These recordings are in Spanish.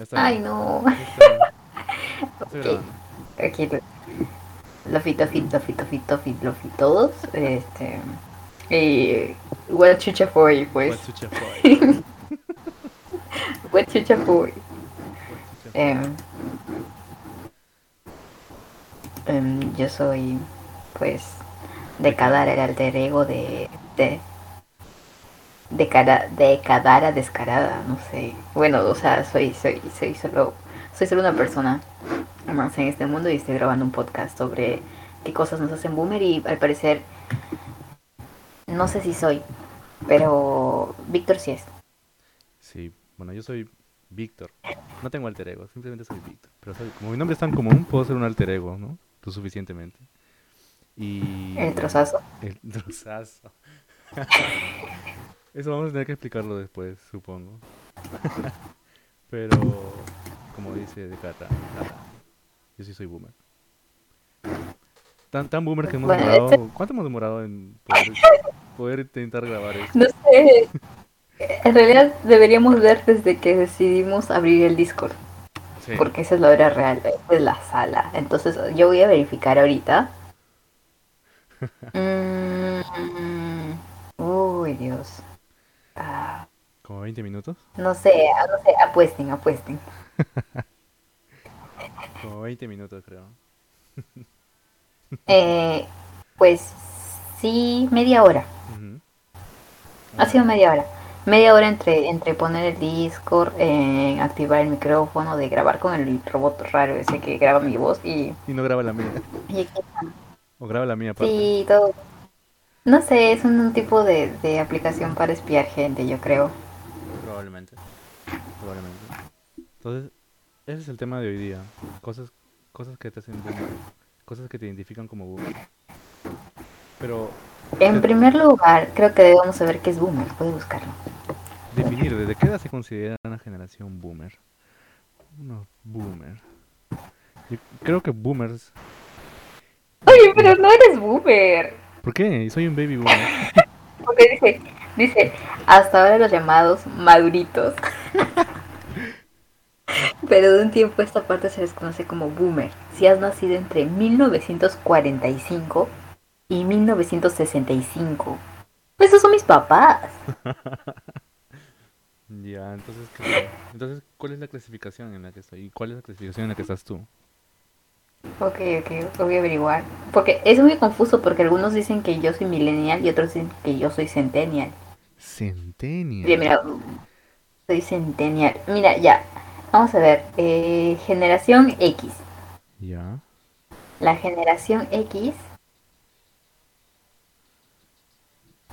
Está. Ay, no. Aquí Lofi, Tofi, Tofi, Tofi, Tofi, Lofi, todos. Este. Y. What chucha fue, pues. What chucha fue. What chucha fue. Fue. Em, em, yo soy, pues, de Kadara, el alter ego de. de. De, cara, de Kadara descarada, no sé. Bueno, o sea, soy, soy, soy solo. soy solo una persona más en este mundo y estoy grabando un podcast sobre qué cosas nos hacen boomer y al parecer. no sé si soy, pero. Víctor sí es. Sí, bueno, yo soy Víctor. No tengo alter ego, simplemente soy Víctor. Pero soy- como mi nombre es tan común, puedo ser un alter ego, ¿no? Lo suficientemente. Y... El trozazo. El trozazo. Eso vamos a tener que explicarlo después, supongo. Pero, como dice de Cata. Yo sí soy boomer. Tan, tan boomer que hemos Bueno, demorado. ¿Cuánto hemos demorado en poder, poder intentar grabar esto? No sé. En realidad deberíamos ver desde que decidimos abrir el Discord, Sí. porque esa es la hora real, esa es la sala. Entonces yo voy a verificar ahorita. Mm, uy, Dios. Ah, Como 20 minutos. no sé, no sé, apuesten, apuesten. Como 20 minutos, creo. Eh, pues sí, media hora. Ha sido media hora. Media hora entre, entre poner el Discord, eh, activar el micrófono, de grabar con el robot raro ese que graba mi voz y, Y no graba la mía. y O graba la mía aparte. Sí, todo. No sé, es un, tipo de, de aplicación para espiar gente, yo creo. Probablemente. Probablemente. Entonces, ese es el tema de hoy día. Cosas, cosas que te hacen boomer. Cosas que te identifican como boomer. Pero En primer lugar, creo que debemos saber qué es boomer. Puedes buscarlo. definir, ¿desde qué edad se considera una generación boomer? Uno boomer. Yo creo que boomers. Oye, pero no eres boomer. ¿Por qué? Soy un baby boomer. Porque dice, dice, hasta ahora los llamados maduritos. Pero de un tiempo a esta parte se les conoce como boomer. Si has nacido entre 1945 y 1965. Esos son mis papás. Ya, entonces, entonces, ¿cuál es la clasificación en la que estoy? ¿Y cuál es la clasificación en la que estás tú? Ok, ok, voy a averiguar. Porque es muy confuso porque algunos dicen que yo soy millennial y otros dicen que yo soy centennial. Centennial. Mira, mira, soy centennial. Mira, ya. Vamos a ver. eh, generación X. Ya. La generación X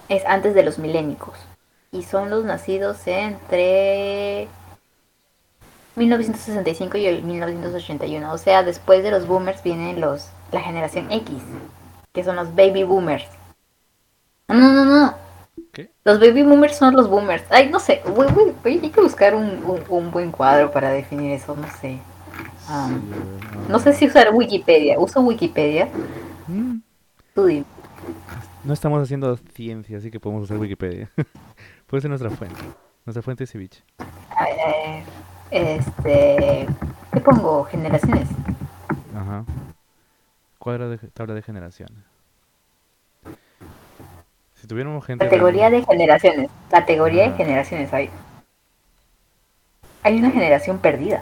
es antes de los milénicos. Y son los nacidos entre 1965 y el 1981. O sea, después de los boomers vienen los la generación X, que son los baby boomers. No, no, no. ¿Qué? Los baby boomers son los boomers. Ay, no sé. Voy, voy- voy- hay que buscar un, un- un buen cuadro para definir eso. No sé. Ver, no sé si usar Wikipedia. ¿Uso Wikipedia? Mm, Tú dime. No estamos haciendo ciencia, así que podemos usar Wikipedia. Puede ser nuestra fuente. Nuestra fuente es Ceviche. A ver, este. ¿Qué pongo? Generaciones. Ajá. Cuadro de tabla de generaciones. Si tuviéramos gente. Categoría de generaciones. Categoría de generaciones hay. Hay una generación perdida.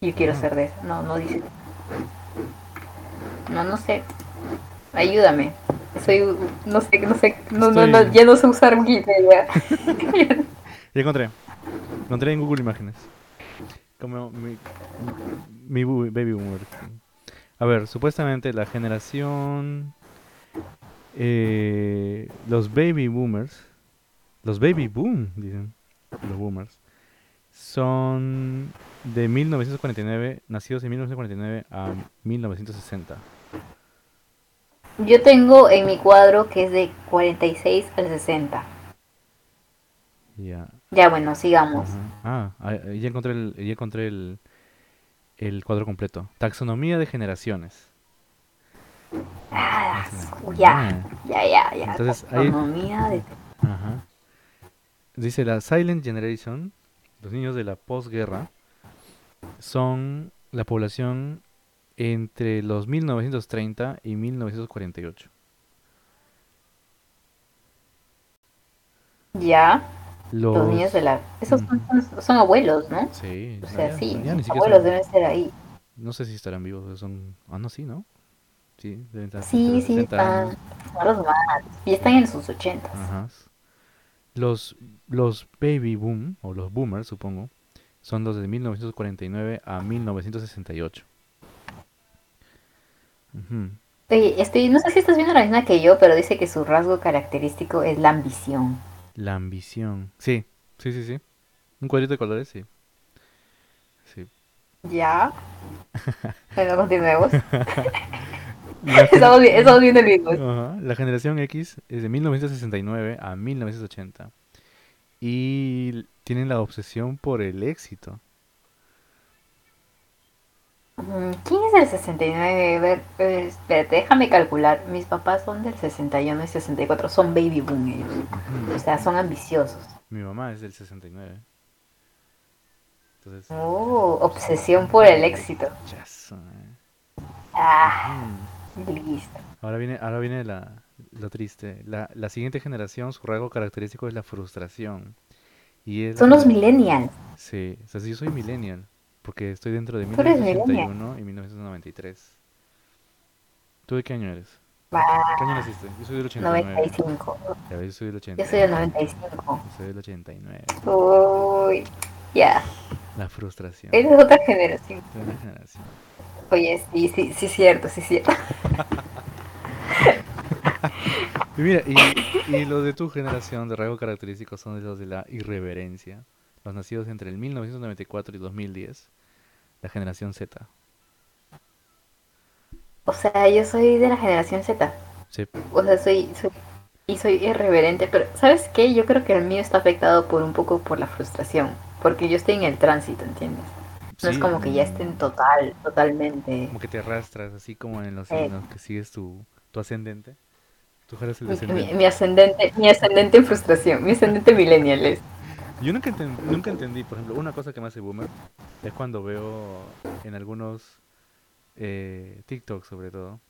Yo quiero Ah. ser de esa. No, no dice. No, no sé. Ayúdame. Soy. No sé, no sé. No, no, no, Estoy- ya no sé usar Wikipedia. Ya encontré. Encontré en Google Imágenes. Como mi, baby boomer. A ver, supuestamente la generación. eh, los baby boomers. Los baby boom, dicen. Los boomers. Son de 1949, nacidos de 1949 a 1960. Yo tengo en mi cuadro que es de 46 al 60. Ya. Ya, bueno, sigamos. Ajá. Ah, ya encontré el, ya encontré el, el cuadro completo. Taxonomía de generaciones. Ah, ya, ya, ya, ya. Entonces, Taxonomía de... Ajá. Dice la Silent Generation, los niños de la posguerra, son la población entre los 1930 y 1948. Ya. Los, Los, niños de la... Esos son, son- son abuelos, ¿no? Sí, O sea, ya- sí, ya los abuelos son- deben ser ahí. no sé si estarán vivos, son... Ah, no, sí, ¿no? Sí, deben estar Sí, sí, 60 años. están, son los más. Y están en sus ochentas. Ajá. Los, los baby boom, o los boomers, supongo, son los de 1949 a 1968. Ujú. Oye, estoy, no sé si estás viendo la misma que yo, pero dice que su rasgo característico es la ambición. La ambición. Sí, sí, sí, sí. Un cuadrito de colores, sí. Sí. ¿Ya? Bueno, continuemos. Estamos, estamos viendo el mismo. Ajá, La generación X es de 1969 a 1980. Y tienen la obsesión por el éxito. Mm, ¿Quién es del 69? A ver, eh, espérate, déjame calcular. Mis papás son del 61 y 64. Son baby boom ellos. O sea, son ambiciosos. Mi mamá es del 69. Entonces, Oh, obsesión por el éxito. chazo, eh. Ah, listo. Ahora viene, ahora viene la, lo triste. La, la siguiente generación, su rasgo característico es la frustración. Y es Son la- los millennials. Sí, o sea, yo soy millennial, porque estoy dentro de Tú eres millennial. 1981 y 1993. ¿Tú de qué año eres? Va, ¿Qué año naciste? Yo soy del 89. 95. Ya ves, yo soy del Yo 89. soy del 95. Yo soy del 89. Uy, ya. La frustración Eres otra generación. de una generación. Oye, sí, sí, sí, cierto, sí, cierto. Y mira, y, y los de tu generación de rasgo característico son los de la irreverencia. Los nacidos entre el 1994 y 2010. La generación Z. O sea, yo soy de la generación Z. Sí. O sea, soy, soy y soy irreverente, pero ¿sabes qué? Yo creo que el mío está afectado por un poco por la frustración, porque yo estoy en el tránsito, ¿entiendes? No es como que ya mm, estén total, totalmente. Como que te arrastras, así como en los Eh. signos que sigues tu, tu ascendente. Tú eres el mi- descendente. mi ascendente, mi ascendente en frustración, mi ascendente millennial es. Yo nunca, nunca entendí, por ejemplo, una cosa que me hace boomer es cuando veo en algunos eh, TikTok sobre todo,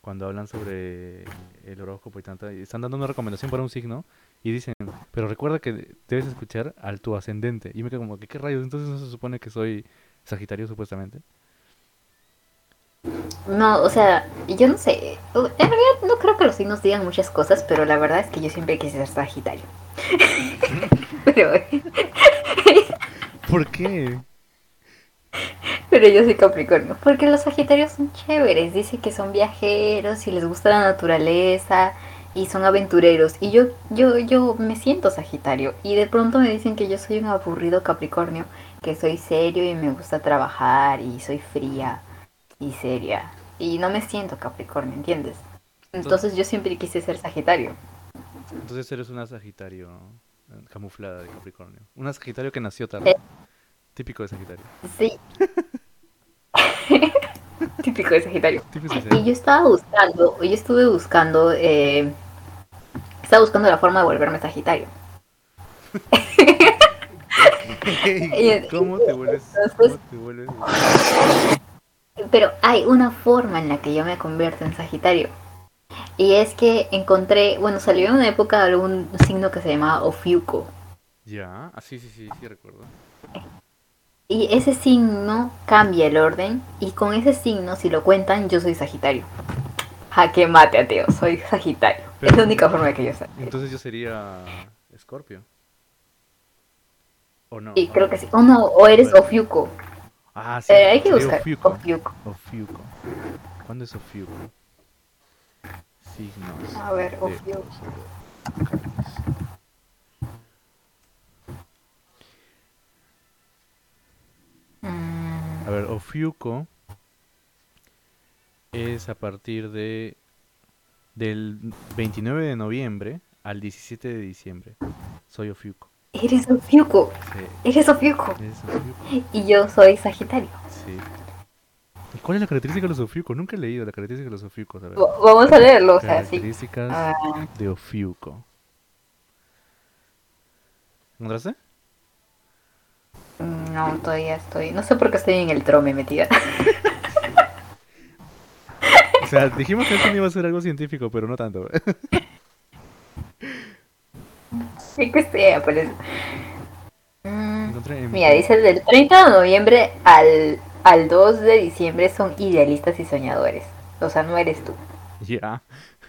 cuando hablan sobre el horóscopo y tanta, y están dando una recomendación para un signo y dicen, pero recuerda que debes escuchar al tu ascendente. Y me quedo como que, ¿qué rayos? Entonces no se supone que soy Sagitario supuestamente. No, o sea, yo no sé. En realidad no creo que los signos digan muchas cosas, pero la verdad es que yo siempre quise ser Sagitario. pero, ¿Por qué? pero yo soy Capricornio. Porque los Sagitarios son chéveres. Dicen que son viajeros y les gusta la naturaleza y son aventureros. Y yo, yo, yo me siento Sagitario. Y de pronto me dicen que yo soy un aburrido Capricornio, que soy serio y me gusta trabajar y soy fría y seria. Y no me siento Capricornio, ¿entiendes? Entonces yo siempre quise ser Sagitario. Entonces eres una Sagitario eh, camuflada de Capricornio. Una Sagitario que nació tarde. Eh. Típico de Sagitario. Sí. Típico de Sagitario. Típico de Y yo estaba buscando, yo estuve buscando, eh, estaba buscando la forma de volverme Sagitario. ¿Cómo te vuelves? ¿Cómo te vuelves? Pero hay una forma en la que yo me convierto en Sagitario. Y es que encontré, bueno, salió en una época algún signo que se llamaba Ofiuco. Ya, ah, sí, sí, sí, sí recuerdo. Y ese signo cambia el orden. Y con ese signo, si lo cuentan, yo soy Sagitario. Jaque mate, ateo, soy Sagitario. Pero- es la única forma que yo sé. Entonces yo sería Escorpio. ¿O no? Sí, creo que sí. O no, o eres Bueno. Ofiuco. Ah, sí. Eh, hay que buscar. Ofiuco. Ofiuco. Ofiuco. ¿Cuándo es Ofiuco? Signos. A ver. Ofiuco. Mm, A ver, Ofiuco es a partir de del 29 de noviembre al 17 de diciembre. Soy Ofiuco. eres Ofiuco. Sí, Eres Ofiuco. es Ofiuco. Y yo soy Sagitario. Sí. ¿Y cuál es la característica de los Ofiucos? Nunca he leído la característica de los Ofiucos. A Vamos a leerlo, o sea, sí. Características Ah, de Ofiuco. ¿Encontraste? Mm, No, todavía estoy. No sé por qué estoy en el trome metida. O sea, dijimos que esto iba a ser algo científico, pero no tanto. Mm, Encontré en- Mira, dice del 30 de noviembre al, al 2 de diciembre son idealistas y soñadores. O sea, no eres tú. Ya.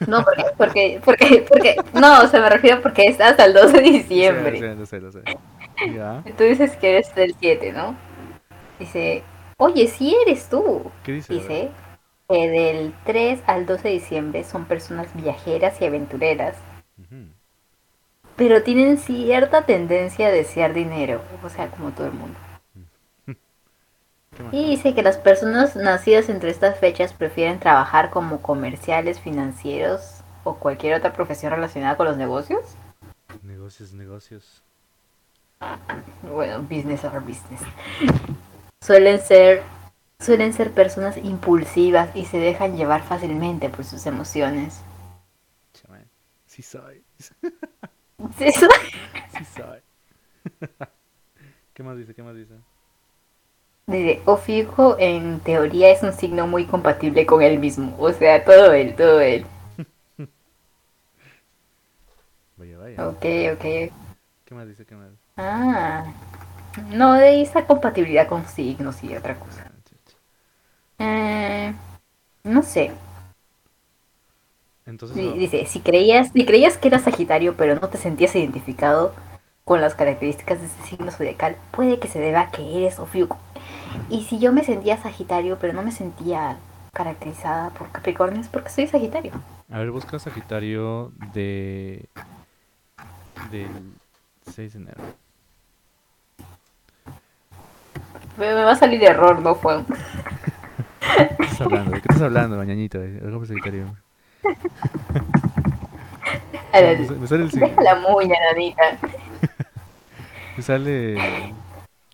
No, porque, porque, porque, porque, no, o sea, me refiero porque estás al 2 de diciembre. Sí, lo sé, lo sé. Ya. Tú dices que eres del 7, ¿no? Dice, oye, sí eres tú. ¿Qué dice? Dice que del 3 al 12 de diciembre son personas viajeras y aventureras, pero tienen cierta tendencia a desear dinero, o sea, como todo el mundo. Y dice que las personas nacidas entre estas fechas prefieren trabajar como comerciales, financieros o cualquier otra profesión relacionada con los negocios. Negocios, negocios. Bueno, business or business. Suelen ser suelen ser personas impulsivas y se dejan llevar fácilmente por sus emociones. Sí soy. Sí, so- Sí soy. ¿Qué más dice? ¿Qué más dice? Dice, Ofiuco en teoría es un signo muy compatible con él mismo. O sea, todo él, todo él. Vaya, vaya. Ok, ok. ¿Qué más dice? ¿Qué más? Ah. No, de esa compatibilidad con signos y otra cosa. Ah. Eh, no sé. Entonces, Dice, si creías, si creías que eras Sagitario pero no te sentías identificado con las características de ese signo zodiacal, puede que se deba a que eres Ofiuco. Y si yo me sentía Sagitario pero no me sentía caracterizada por Capricornio, es porque soy Sagitario. a ver, busca Sagitario de. del 6 de enero. Me, me va a salir error, no fue. ¿Qué estás hablando? ¿De qué estás hablando, mañanita? Algo Sagitario. Me sa- me sale el, Deja la muña, nanita. me sale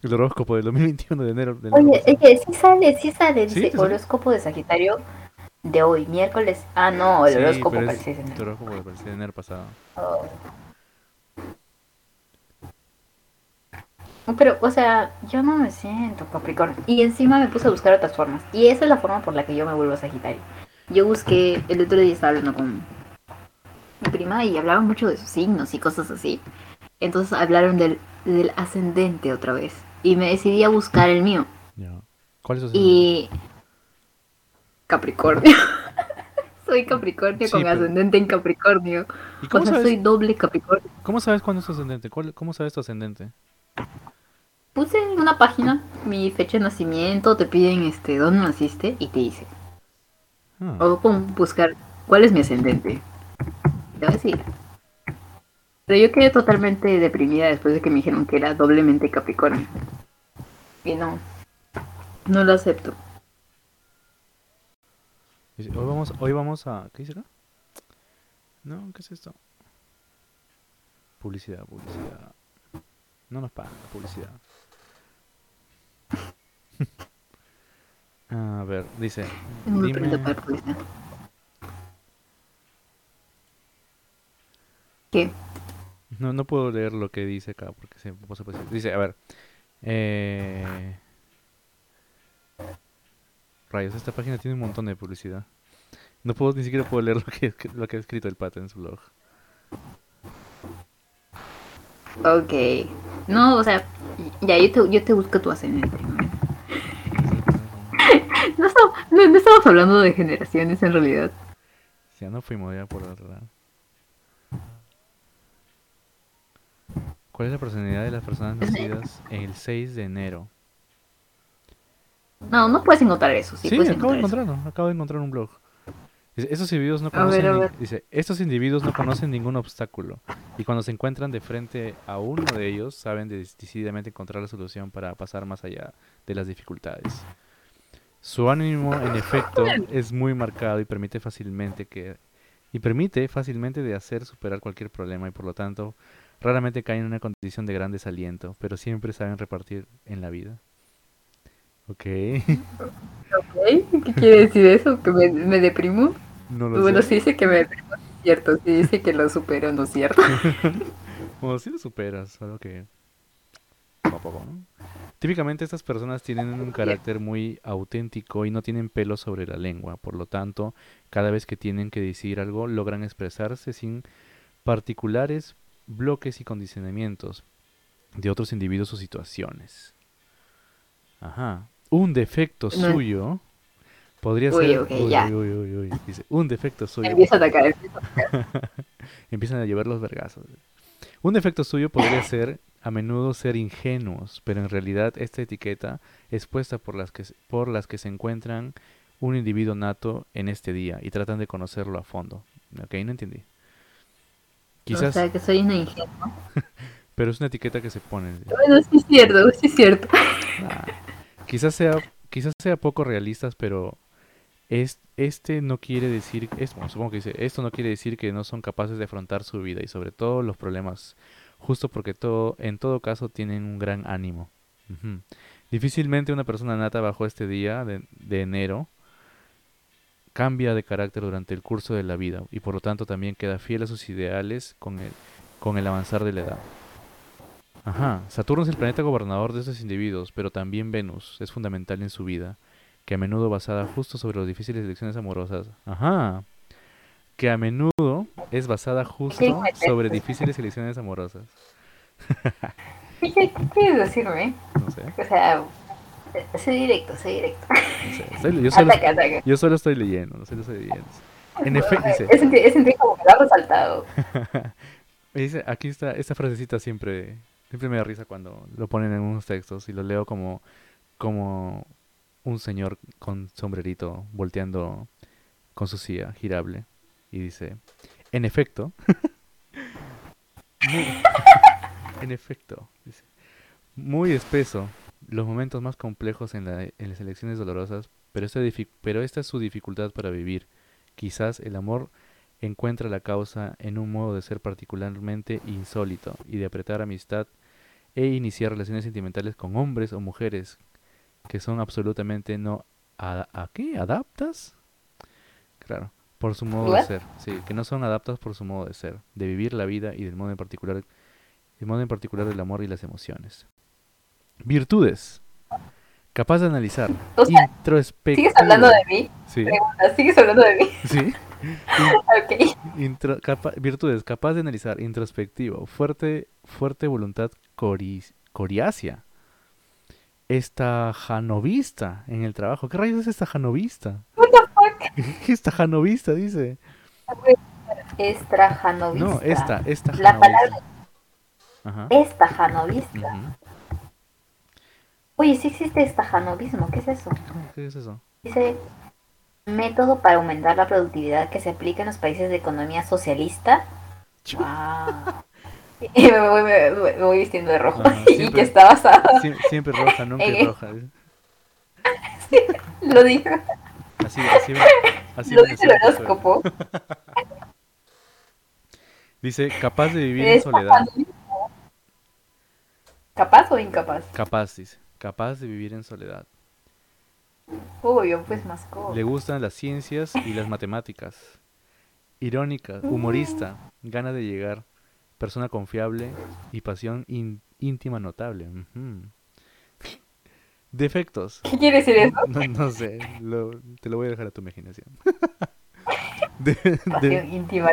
el horóscopo del 2021 de enero. del Oye, es que sí sale, sí sale, Sí, sale. horóscopo de Sagitario de hoy, miércoles. Ah, no, el. Sí, horóscopo pero para el es 6 de tu enero. horóscopo del de enero pasado. Oh. Pero, o sea, yo no me siento Capricornio. Y encima me puse a buscar otras formas. Y esa es la forma por la que yo me vuelvo Sagitario. Yo busqué, el otro día estaba hablando con mi prima y hablaban mucho de sus signos y cosas así. Entonces hablaron del, del ascendente otra vez. Y me decidí a buscar el mío. ¿Cuál es tu Y... Capricornio. soy Capricornio Sí, con pero- ascendente en Capricornio. ¿Y O cómo sea, sabes, soy doble Capricornio. cómo sabes cuándo es tu ascendente? ¿Cuál- ¿Cómo sabes tu ascendente? Puse en una página mi fecha de nacimiento, te piden este dónde naciste y te dice. Ah, O pon buscar cuál es mi ascendente. Te va a decir. Pero yo quedé totalmente deprimida después de que me dijeron que era doblemente Capricornio. Y no. No lo acepto. hoy vamos, hoy vamos a... ¿Qué dice acá? No, ¿qué es esto? Publicidad, publicidad. No nos pagan la publicidad. a ver, dice... Dime, pregunta para publicidad. ¿Qué? No, no puedo leer lo que dice acá porque se puso Dice, a ver... Eh... Rayos, esta página tiene un montón de publicidad. No puedo, ni siquiera puedo leer lo que, lo que ha escrito el pata en su blog. Ok. No, o sea, ya yo te, yo te busco tu ascendente. No, estamos- no, no estamos hablando de generaciones en realidad. Ya no fuimos ya por otro lado. ¿Cuál es la personalidad de las personas nacidas el 6 de enero? No, no puedes encontrar eso. Sí, Sí, puedes acabo de eso. encontrarlo. Acabo de encontrar un blog. Dice, estos individuos no A ver, conocen a ni- ver. dice, estos individuos no conocen ningún obstáculo y cuando se encuentran de frente a uno de ellos saben de- decididamente encontrar la solución para pasar más allá de las dificultades. Su ánimo, en efecto, es muy marcado y permite fácilmente que y permite fácilmente de hacer superar cualquier problema y por lo tanto raramente caen en una condición de gran desaliento, pero siempre saben repartir en la vida. Ok, Ok, ¿Qué quiere decir eso? ¿Que me, me deprimo? no lo Bueno, sé. sí dice que me deprimo, es cierto. Sí dice que lo supero, no es cierto. Bueno, sí lo superas, solo que poco a poco, ¿no? Típicamente estas personas tienen un carácter muy auténtico y no tienen pelo sobre la lengua, por lo tanto, cada vez que tienen que decir algo, logran expresarse sin particulares bloques y condicionamientos de otros individuos o situaciones. Ajá. Un defecto No. suyo podría Uy, ser... Uy, ya. uy, uy. Dice, un defecto suyo Empieza a atacar. empieza a atacar. empiezan a llevar los vergazos. Un defecto suyo podría ser a menudo ser ingenuos, pero en realidad esta etiqueta es puesta por las que, se- por las que se encuentran un individuo nato en este día y tratan de conocerlo a fondo. Ok, no entendí. O Quizás, sea, que soy una ingenua. pero es una etiqueta que se pone. Bueno, sí es cierto, sí es cierto. Ah, quizás sea, quizás sea poco realistas, pero es, este no quiere decir, es, bueno, supongo que dice, esto no quiere decir que no son capaces de afrontar su vida y sobre todo los problemas, justo porque todo, en todo caso tienen un gran ánimo. Difícilmente una persona nata bajo este día de, de enero cambia de carácter durante el curso de la vida y por lo tanto también queda fiel a sus ideales con el, con el avanzar de la edad. Ajá, Saturno es el planeta gobernador de estos individuos, pero también Venus es fundamental en su vida, que a menudo basada justo sobre las difíciles elecciones amorosas. Ajá, que a menudo es basada justo sobre difíciles elecciones amorosas. ¿Qué, qué quieres decirme? No sé, O sea, soy directo, directo. no sé. Estoy- yo, solo, Ataca, ataca. yo solo estoy leyendo, no sé, lo estoy leyendo. En efecto, dice, Es es como que lo ha resaltado. dice, aquí está, esta frasecita siempre, siempre me da risa cuando lo ponen en unos textos y lo leo como, como un señor con sombrerito volteando con su silla girable y dice, en efecto, en efecto, dice, muy espeso, los momentos más complejos en, la- en las elecciones dolorosas, pero esta, pero esta es su dificultad para vivir. Quizás el amor encuentra la causa en un modo de ser particularmente insólito y de apretar amistad e iniciar relaciones sentimentales con hombres o mujeres que son absolutamente no a, ¿a qué? adaptas claro por su modo de ser sí que no son adaptas por su modo de ser de vivir la vida y del modo en particular el modo en particular del amor y las emociones virtudes capaz de analizar O sea, ¿Sigues hablando de mí? sí Pregunta, ¿sigues hablando de mí? sí Ok. Intro- capa- virtudes, capaz de analizar, introspectivo, fuerte, fuerte voluntad cori- coriácea, estajanovista en el trabajo. ¿Qué rayos es estajanovista? What the fuck? ¿Qué estajanovista dice? Estrajanovista. No, esta, esta La palabra Ajá. estajanovista. ujú. Oye, sí existe estajanovismo. ¿Qué es eso? ¿Qué es eso? Dice método para aumentar la productividad que se aplica en los países de economía socialista. Wow. Y me voy, me- me- me voy vistiendo de rojo. Y que está basado. Sie- siempre roja, nunca Eh. roja. Lo dijo. Así, así, así Lo dice el horóscopo. Dice, capaz de vivir en soledad. ¿Capaz o incapaz? Capaz, dice. Capaz de vivir en soledad. Uy, yo pues más. Le gustan las ciencias y las matemáticas. Irónica, humorista, gana de llegar, persona confiable y pasión in- íntima notable. Defectos. ¿Qué quiere decir eso? No, no sé, lo- te lo voy a dejar a tu imaginación. De- de- Pasión íntima.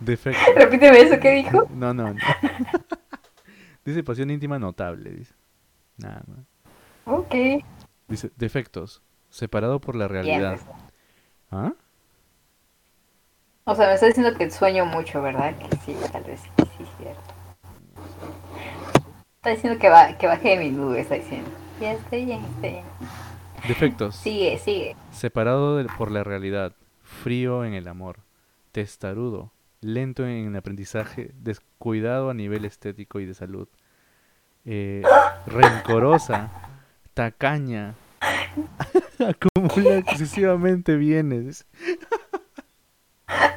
defectos. Repíteme eso que dijo. No, no, no. Dice pasión íntima notable, dice. Nada más. Ok. Dice defectos, separado por la realidad. ¿Ah? O sea, me está diciendo que sueño mucho, ¿verdad? Que sí, tal vez sí, sí, cierto. Está diciendo que, va, que baje de mi nube, está diciendo. Ya, está bien, está bien. Defectos. Sigue, sigue. Separado de- por la realidad, frío en el amor, testarudo, lento en el aprendizaje, descuidado a nivel estético y de salud, eh, rencorosa, tacaña, acumula excesivamente bienes.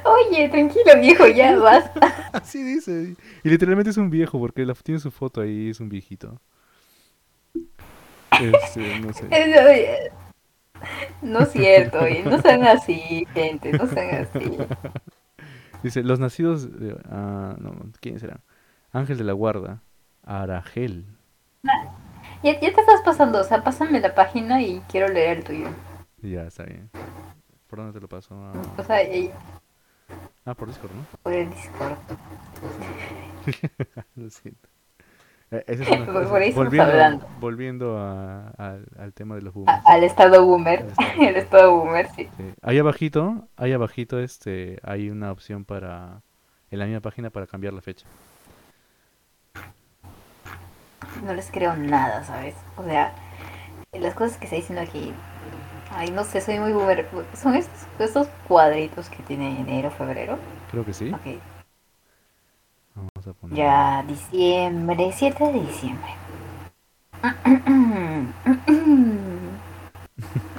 Oye, tranquilo, viejo, ya basta. Así dice. Y literalmente es un viejo porque la- tiene su foto ahí, es un viejito. Este, no sé. No es cierto, oye, no sean así, gente, no sean así. Dice, los nacidos de... ah, no, ¿quiénes serán? Ángel de la Guarda, Aragel. ya, ya te estás pasando, o sea, pásame la página y quiero leer el tuyo. Ya, está bien. ¿Por dónde te lo paso? Ah, O sea, y- ah, por Discord, ¿no? por el Discord. Lo siento. Eh, ese es una- Por- por ahí volviendo hablando. volviendo a- al- al tema de los A- boomers. al estado boomer. el estado boomer, sí. Sí. Ahí abajito, ahí abajito este, hay una opción para, en la misma página para cambiar la fecha. No les creo nada, ¿sabes? O sea, las cosas que está diciendo aquí. Ay, no sé, soy muy boomer. Son estos, estos cuadritos que tiene enero, febrero. Creo que sí. Ok. Vamos a poner. Ya, diciembre, 7 de diciembre.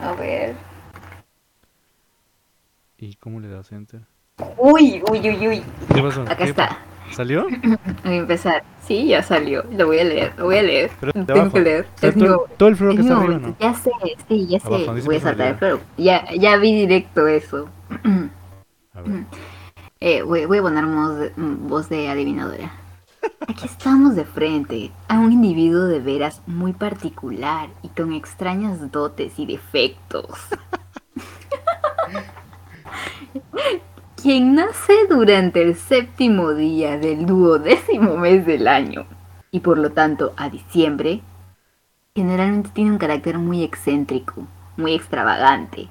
A ver. ¿Y cómo le das enter? Uy, uy, uy, uy. ¿Qué pasó? Acá ¿Qué está. ¿Salió? Voy a empezar. Sí, ya salió. Lo voy a leer, lo voy a leer. Pero Tengo abajo. que leer. O sea, Es todo, todo el flor que está arriba. ¿no? Ya sé, sí, ya sé. Abajo, voy a saltar, personalidad. pero ya, ya vi directo eso. A ver. Eh, voy, voy a poner voz de adivinadora. Aquí estamos de frente a un individuo de veras muy particular y con extrañas dotes y defectos. Quien nace durante el séptimo día del duodécimo mes del año y por lo tanto a diciembre, generalmente tiene un carácter muy excéntrico, muy extravagante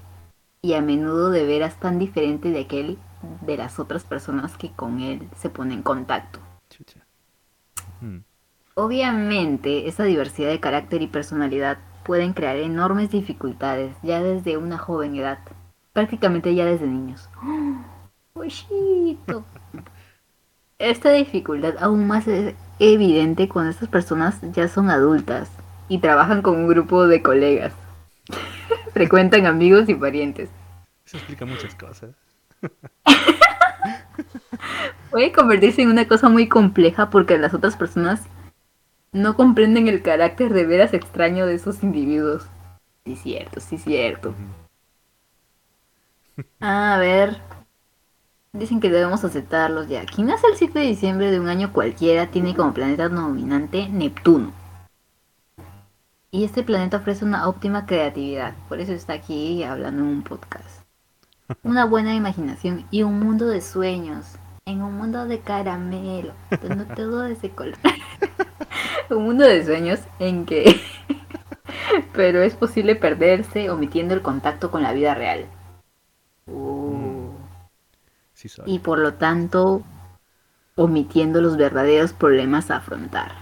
y a menudo de veras tan diferente de aquel de las otras personas que con él se pone en contacto. Chucha. Mm. Obviamente, esa diversidad de carácter y personalidad pueden crear enormes dificultades ya desde una joven edad, prácticamente ya desde niños. ¡Oh, ¡Pollito! Esta dificultad aún más es evidente cuando estas personas ya son adultas y trabajan con un grupo de colegas. Frecuentan amigos y parientes. Eso explica muchas cosas. Puede convertirse en una cosa muy compleja porque las otras personas no comprenden el carácter de veras extraño de esos individuos. Sí, cierto, sí, cierto. A ver. Dicen que debemos aceptarlos ya. Quien nace el 7 de diciembre de un año cualquiera tiene como planeta dominante Neptuno. Y este planeta ofrece una óptima creatividad. Por eso está aquí hablando en un podcast. Una buena imaginación y un mundo de sueños. En un mundo de caramelo. Donde todo es de color. un mundo de sueños en que... Pero es posible perderse omitiendo el contacto con la vida real. Uh. Sí. Y por lo tanto, omitiendo los verdaderos problemas a afrontar.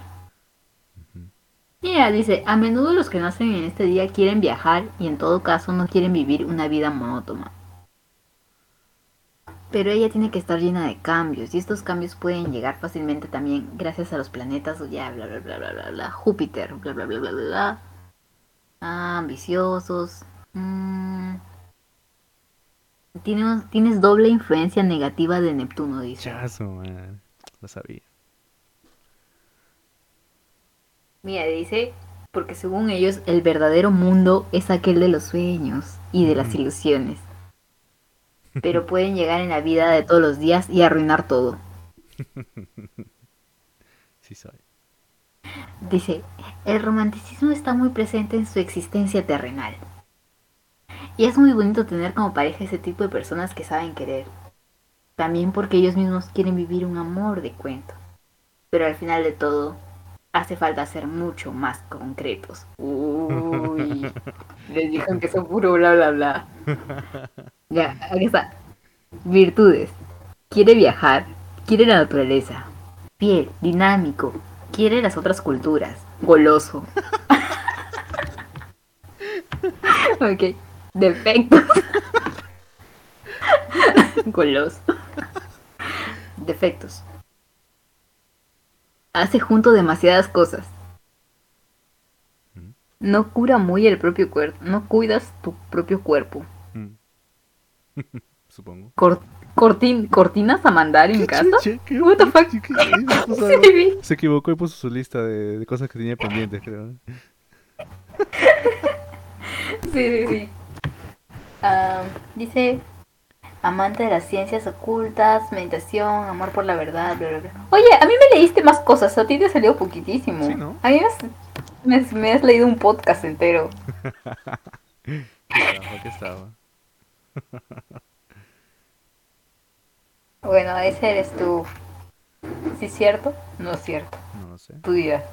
Mira, dice, a menudo los que nacen en este día quieren viajar y en todo caso no quieren vivir una vida monótona. Pero ella tiene que estar llena de cambios y estos cambios pueden llegar fácilmente también gracias a los planetas, ya bla bla bla bla bla bla, Júpiter, bla bla bla bla bla, bla. Ah, ambiciosos. mm. Tienes, tienes doble influencia negativa de Neptuno, dice. Chazo, man. Lo sabía. Mira, dice, porque según ellos el verdadero mundo es aquel de los sueños y de las Ujú. ilusiones. Pero pueden llegar en la vida de todos los días y arruinar todo. Sí soy. Dice, el romanticismo está muy presente en su existencia terrenal. Y es muy bonito tener como pareja ese tipo de personas que saben querer. También porque ellos mismos quieren vivir un amor de cuento. Pero al final de todo, hace falta ser mucho más concretos. Uy, les dijeron que son puro bla bla bla. Ya, aquí está. Virtudes. Quiere viajar, quiere la naturaleza. Fiel, dinámico, quiere las otras culturas. Goloso. ok. Defectos. Goloso. Defectos. Hace junto demasiadas cosas. Mm. No cura muy el propio cuerpo. No cuidas tu propio cuerpo. Mm. Supongo. Cor- cortin- ¿Cortinas a mandar en casa? Che, ¿qué- What the fuck? qué- puso Sí. Se equivocó y puso su lista de, de cosas que tenía pendientes, creo. Sí, sí, sí. Ah, dice amante de las ciencias ocultas, meditación, amor por la verdad, bla, bla, bla. Oye, a mí me leíste más cosas, a ti te salió poquitísimo. Sí, ¿no? A mí me... me, me has leído un podcast entero. ¿Qué estaba? ¿Qué estaba? Bueno, ese eres tú. ¿Sí es cierto? No es cierto. No lo sé. Tu vida.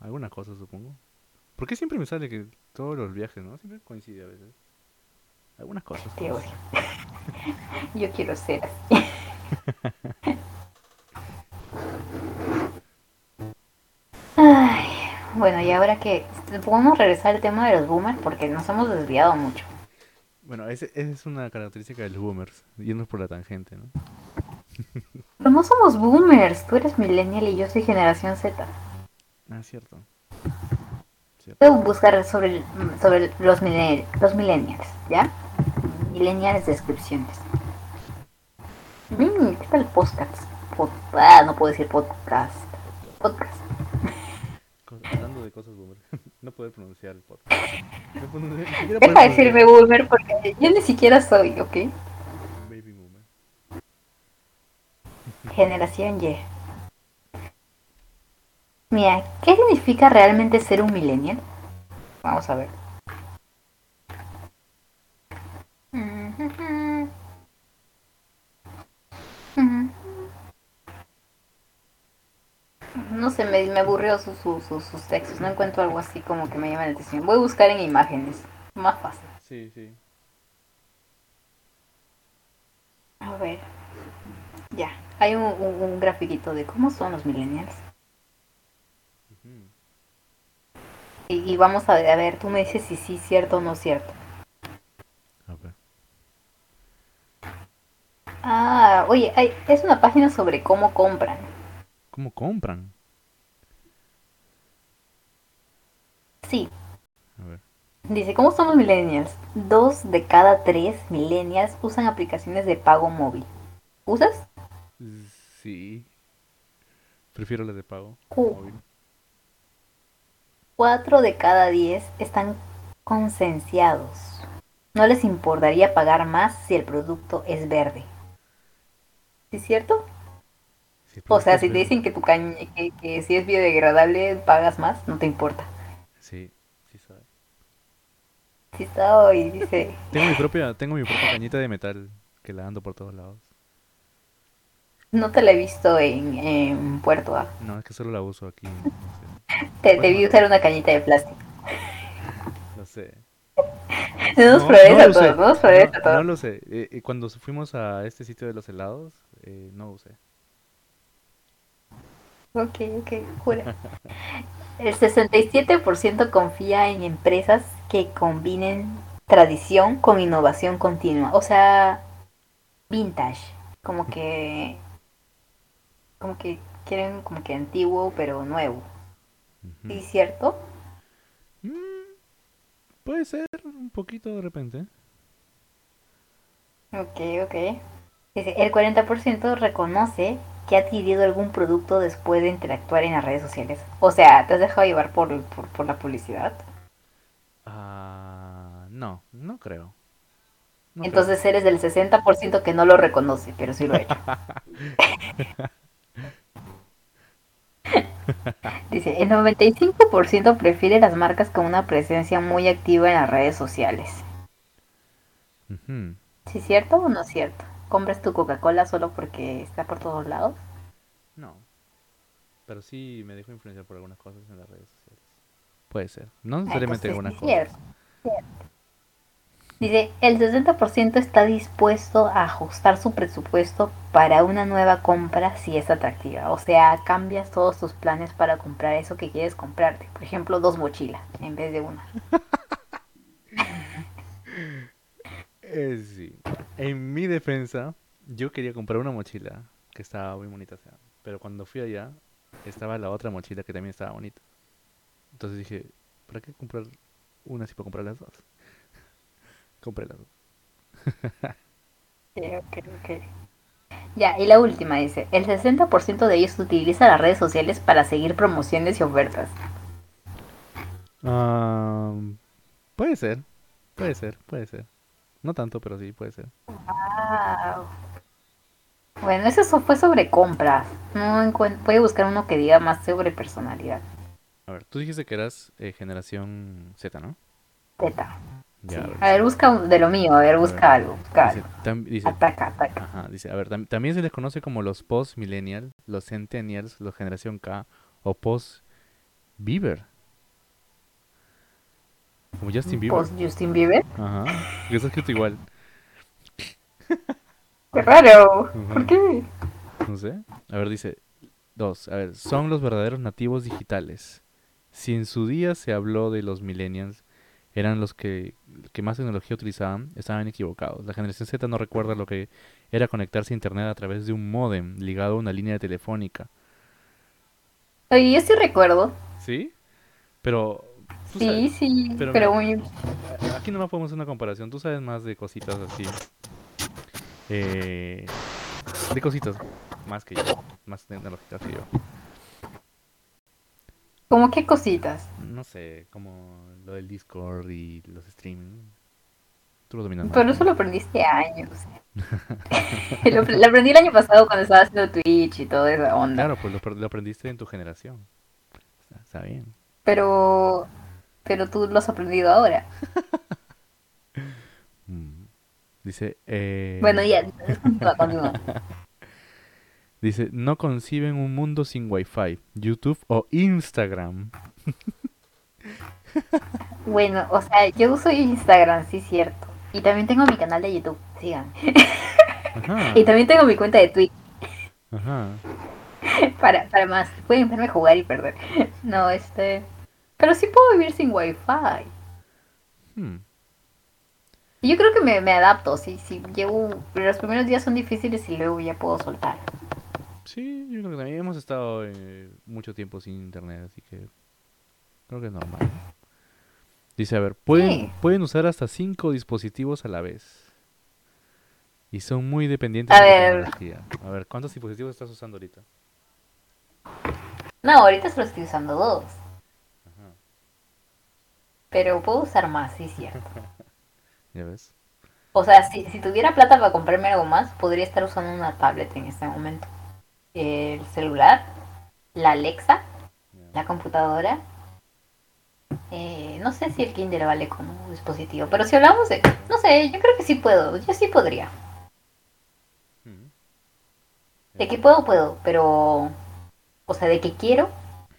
Alguna cosa, supongo. ¿Por qué siempre me sale que todos los viajes, no? Siempre coincide a veces. Algunas cosas. Pues. odio. Yo quiero ser así. Ay, bueno, y ahora que podemos regresar al tema de los boomers porque nos hemos desviado mucho. Bueno, ese, esa es una característica de los boomers, yendo por la tangente, ¿no? Pero no somos boomers, tú eres millennial y yo soy generación Z. Ah, cierto. Cierto. Puedo buscar sobre, sobre los, millennials, los millennials, ¿ya? Millennials descripciones. Mm, ¿Qué tal podcast? Pod- ah, no puedo decir podcast. Podcast. Hablando de cosas boomer. no poder pronunciar el podcast. No puedo- ni siquiera poder Deja de decirme boomer porque yo ni siquiera soy, ¿ok? Baby boomer. Generación Y. Mira, ¿qué significa realmente ser un millennial? Vamos a ver. No sé, me, aburrió sus, sus, sus- sus textos. No encuentro algo así como que me llame la atención. Voy a buscar en imágenes. Más fácil. Sí, sí. A ver. Ya. Hay un, un, un grafiquito de cómo son los millennials. Y, y vamos a ver, a ver, tú me dices si sí es cierto o no es cierto. A ver. Ah, oye, hay, es una página sobre cómo compran. ¿Cómo compran? Sí, A ver. dice, ¿cómo son los millennials? Dos de cada tres millennials usan aplicaciones de pago móvil. ¿Usas? Sí. Prefiero las de pago. Móvil. Cuatro de cada diez están concienciados. No les importaría pagar más si el producto es verde. ¿Sí es cierto? Sí, O sea, si te dicen que tu caña, que, que si es biodegradable pagas más, no te importa. Sí, sí sabe. Está hoy, dice, Tengo mi propia, tengo mi propia cañita de metal que la ando por todos lados. no te la he visto en, en Puerto A. No, es que solo la uso aquí. No sé. Te debí usar una cañita de plástico. Sé. No nos sé. todos, no nos No, a todos. no lo sé. Eh, eh, cuando fuimos a este sitio de los helados, eh, no usé. Ok, ok, jura. El 67% confía en empresas que combinen tradición con innovación continua. O sea, vintage. Como que. Como que quieren como que antiguo pero nuevo. Ujú. ¿Sí, cierto? Mm, puede ser un poquito de repente. Ok, ok. El 40% reconoce que ha adquirido algún producto después de interactuar en las redes sociales. O sea, ¿te has dejado llevar por, por, por la publicidad? Ah, no, no creo. No creo. Entonces eres del 60% que no lo reconoce, pero sí lo ha hecho. Dice, el 95% prefiere las marcas con una presencia muy activa en las redes sociales. Ujú. ¿Sí es cierto o no es cierto? ¿Compras tu Coca-Cola solo porque está por todos lados? No. Pero sí me dejo influenciar por algunas cosas en las redes sociales. Puede ser. No necesariamente Entonces, algunas sí es cosas. cierto, cierto. Dice, el 60% está dispuesto a ajustar su presupuesto para una nueva compra si es atractiva. O sea, cambias todos tus planes para comprar eso que quieres comprarte. Por ejemplo, dos mochilas en vez de una. Eh, sí. En mi defensa, yo quería comprar una mochila que estaba muy bonita, o sea, pero cuando fui allá, estaba la otra mochila que también estaba bonita. Entonces dije, ¿para qué comprar una si puedo comprar las dos? Compré las dos. Sí, ok, ok. Ya, y la última dice, el 60% de ellos utiliza las redes sociales para seguir promociones y ofertas. Ah, puede ser, puede ser, puede ser. No tanto, pero sí, puede ser. Wow. Bueno, eso so- fue sobre compras. No a buscar uno que diga más sobre personalidad. A ver, tú dijiste que eras eh, generación Z, ¿no? Z. Ya, Sí. a ver, A ver, busca de lo mío, a ver, busca algo, busca dice, algo. dice, Ataca, ataca. ajá, dice, a ver, tam- también se les conoce como los post-millennial, los centennials, los generación K o post-Bieber. Como Justin Bieber. Post Justin Bieber. Ajá, está escrito igual. Qué raro. ¿Por qué? No sé. A ver, dice. Dos. A ver, son los verdaderos nativos digitales. Si en su día se habló de los millennials, eran los que, que más tecnología utilizaban, estaban equivocados. La generación Z no recuerda lo que era conectarse a internet a través de un módem ligado a una línea telefónica. Oye, yo sí recuerdo. ¿Sí? Pero. Tú Sí, sabes- sí, pero pero, mira. muy... Aquí no podemos hacer una comparación. Tú sabes más de cositas así. Eh, de cositas más que yo. Más tecnológicas que yo. ¿Cómo qué cositas? No sé, como lo del Discord y los streaming. Tú lo dominas. Pero eso lo aprendí año. o sea. lo, lo aprendí el año pasado cuando estaba haciendo Twitch y toda esa onda. Claro, pues lo, apr- lo aprendiste en tu generación. Está, está bien. Pero... Pero tú lo has aprendido ahora. Mm. Dice, eh, Bueno, ya, continúa, continúa. dice, no conciben un mundo sin Wi-Fi, YouTube o Instagram. Bueno, o sea, yo uso Instagram, sí, cierto. Y también tengo mi canal de YouTube, sigan. Ajá, Y también tengo mi cuenta de Twitch ajá. para, para más. Pueden verme jugar y perder. No, este... Pero sí puedo vivir sin wifi. Hmm, Yo creo que me, me adapto, sí, sí. Llevo... Los primeros días son difíciles y luego ya puedo soltar. Sí, yo creo que también hemos estado eh, mucho tiempo sin internet, así que creo que es normal. Dice, a ver, pueden, Sí. pueden usar hasta cinco dispositivos a la vez. Y son muy dependientes A de la ver. tecnología. A ver, ¿cuántos dispositivos estás usando ahorita? No, ahorita solo estoy usando dos. Pero puedo usar más, sí, cierto. ya ves. O sea, si, si tuviera plata para comprarme algo más, podría estar usando una tablet en este momento. El celular, la Alexa, la computadora. Eh, no sé si el Kindle vale como dispositivo, pero si hablamos de... No sé, yo creo que sí puedo, yo sí podría. Mm. De que puedo, puedo, pero... O sea, de que quiero,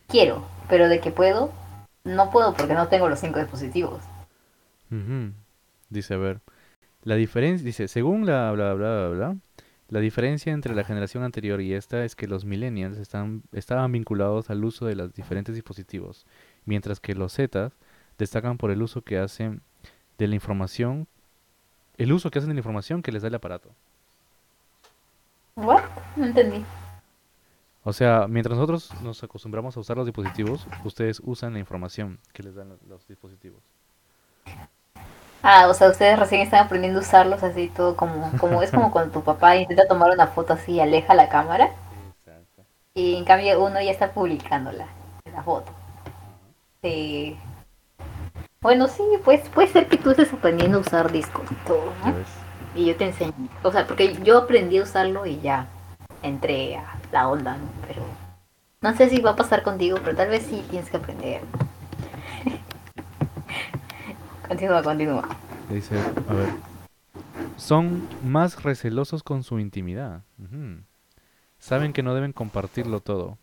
quiero, pero de que puedo, no puedo porque no tengo los cinco dispositivos. Ujú. Dice, a ver, la diferencia, dice, según la bla bla bla bla, la diferencia entre la generación anterior y esta es que los millennials están, estaban vinculados al uso de los diferentes dispositivos, mientras que los Z destacan por el uso que hacen de la información, el uso que hacen de la información que les da el aparato. ¿What? No entendí. O sea, mientras nosotros nos acostumbramos a usar los dispositivos, ustedes usan la información que les dan lo- los dispositivos. Ah, o sea, ustedes recién están aprendiendo a usarlos así todo como, como es como cuando tu papá intenta tomar una foto así y aleja la cámara Exacto. y en cambio uno ya está publicándola, la foto. Sí. Bueno, sí, pues puede ser que tú estés aprendiendo a usar discos y todo, ¿no? Y yo te enseño. O sea, porque yo aprendí a usarlo y ya entré a la onda. Pero no sé si va a pasar contigo, pero tal vez sí tienes que aprender. continúa, continúa. Dice, a ver, son más recelosos con su intimidad. Saben que no deben compartirlo todo.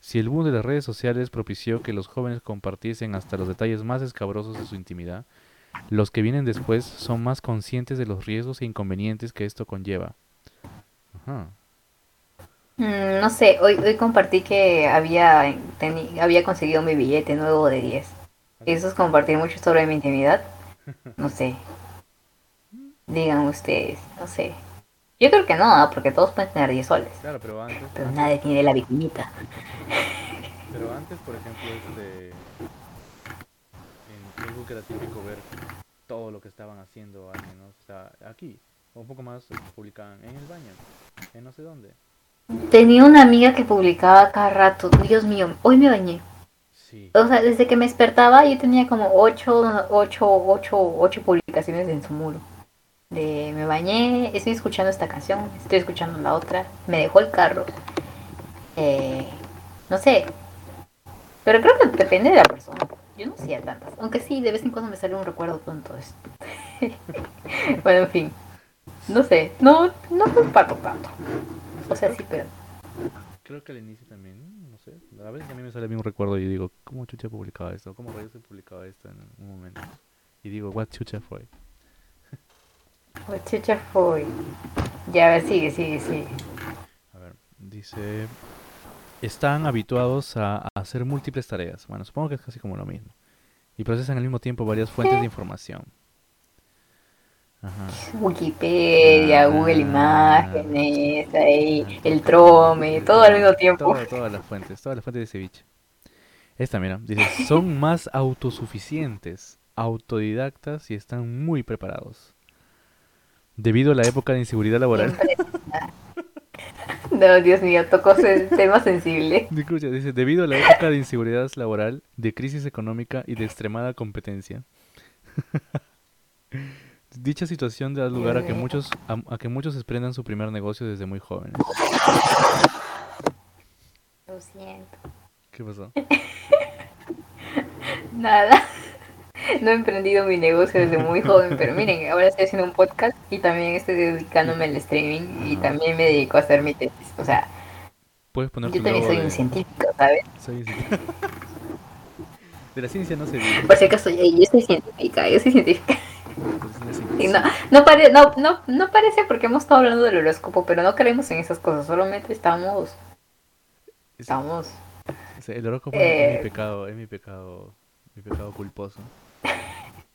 Si el boom de las redes sociales propició que los jóvenes compartiesen hasta los detalles más escabrosos de su intimidad, los que vienen después son más conscientes de los riesgos e inconvenientes que esto conlleva. Ajá. Mm, no sé, hoy, hoy compartí que había, teni- había conseguido mi billete nuevo de 10. ¿Eso es compartir mucho sobre mi intimidad? No sé. Digan ustedes, no sé. Yo creo que no, ¿ah? porque todos pueden tener 10 soles. Claro, pero antes, Pero nadie tiene la victimita. pero antes, por ejemplo, este, en Facebook era típico ver todo lo que estaban haciendo alguien, ¿no? O sea, aquí, un poco más publicaban en el baño, en no sé dónde. Tenía una amiga que publicaba cada rato, Dios mío, hoy me bañé. Sí. O sea, desde que me despertaba yo tenía como 8, 8, 8, 8 publicaciones en su muro. De me bañé, estoy escuchando esta canción, estoy escuchando la otra, me dejó el carro. Eh, no sé, Pero creo que depende de la persona. Yo no hacía tantas. Aunque sí, de vez en cuando me sale un recuerdo tonto esto. bueno, en fin. No sé. No, no comparto tanto. O sea, sí, pero. Creo que al inicio también, no sé. A veces a mí me sale bien un recuerdo y digo, ¿cómo chucha publicaba esto? ¿Cómo rayos se publicaba esto en un momento? Y digo, ¿what chucha fue? What chucha fue? Ya, a ver, sigue, sigue, sigue. A ver, dice, están habituados a, a hacer múltiples tareas. Bueno, supongo que es casi como lo mismo. Y procesan al mismo tiempo varias fuentes de información. Ajá. Wikipedia, Ah, Google Imágenes, ahí, el Trome, todo al mismo tiempo. Todo- todas las fuentes, todas las fuentes de ceviche. Esta, mira, dice, son más autosuficientes, autodidactas y están muy preparados. Debido a la época de inseguridad laboral. No, Dios mío, tocó ese tema sensible. Escucha, dice, debido a la época de inseguridad laboral, de crisis económica y de extremada competencia. Dicha situación da lugar a que muchos a, a que muchos emprendan su primer negocio desde muy jóvenes. Lo siento. ¿Qué pasó? Nada. No he emprendido mi negocio desde muy joven, pero miren, ahora estoy haciendo un podcast y también estoy dedicándome al streaming y también me dedico a hacer mi tesis. O sea, Puedes poner yo también soy un científico, ¿sabes? soy un científico. De la ciencia no se vive. Por si acaso, yo soy científica, yo soy científica. No, no, pare- no, no, no parece porque hemos estado hablando del horóscopo, pero no creemos en esas cosas, solamente estamos, Es- estamos, o sea, el horóscopo Eh. es mi pecado, es mi pecado, mi pecado culposo.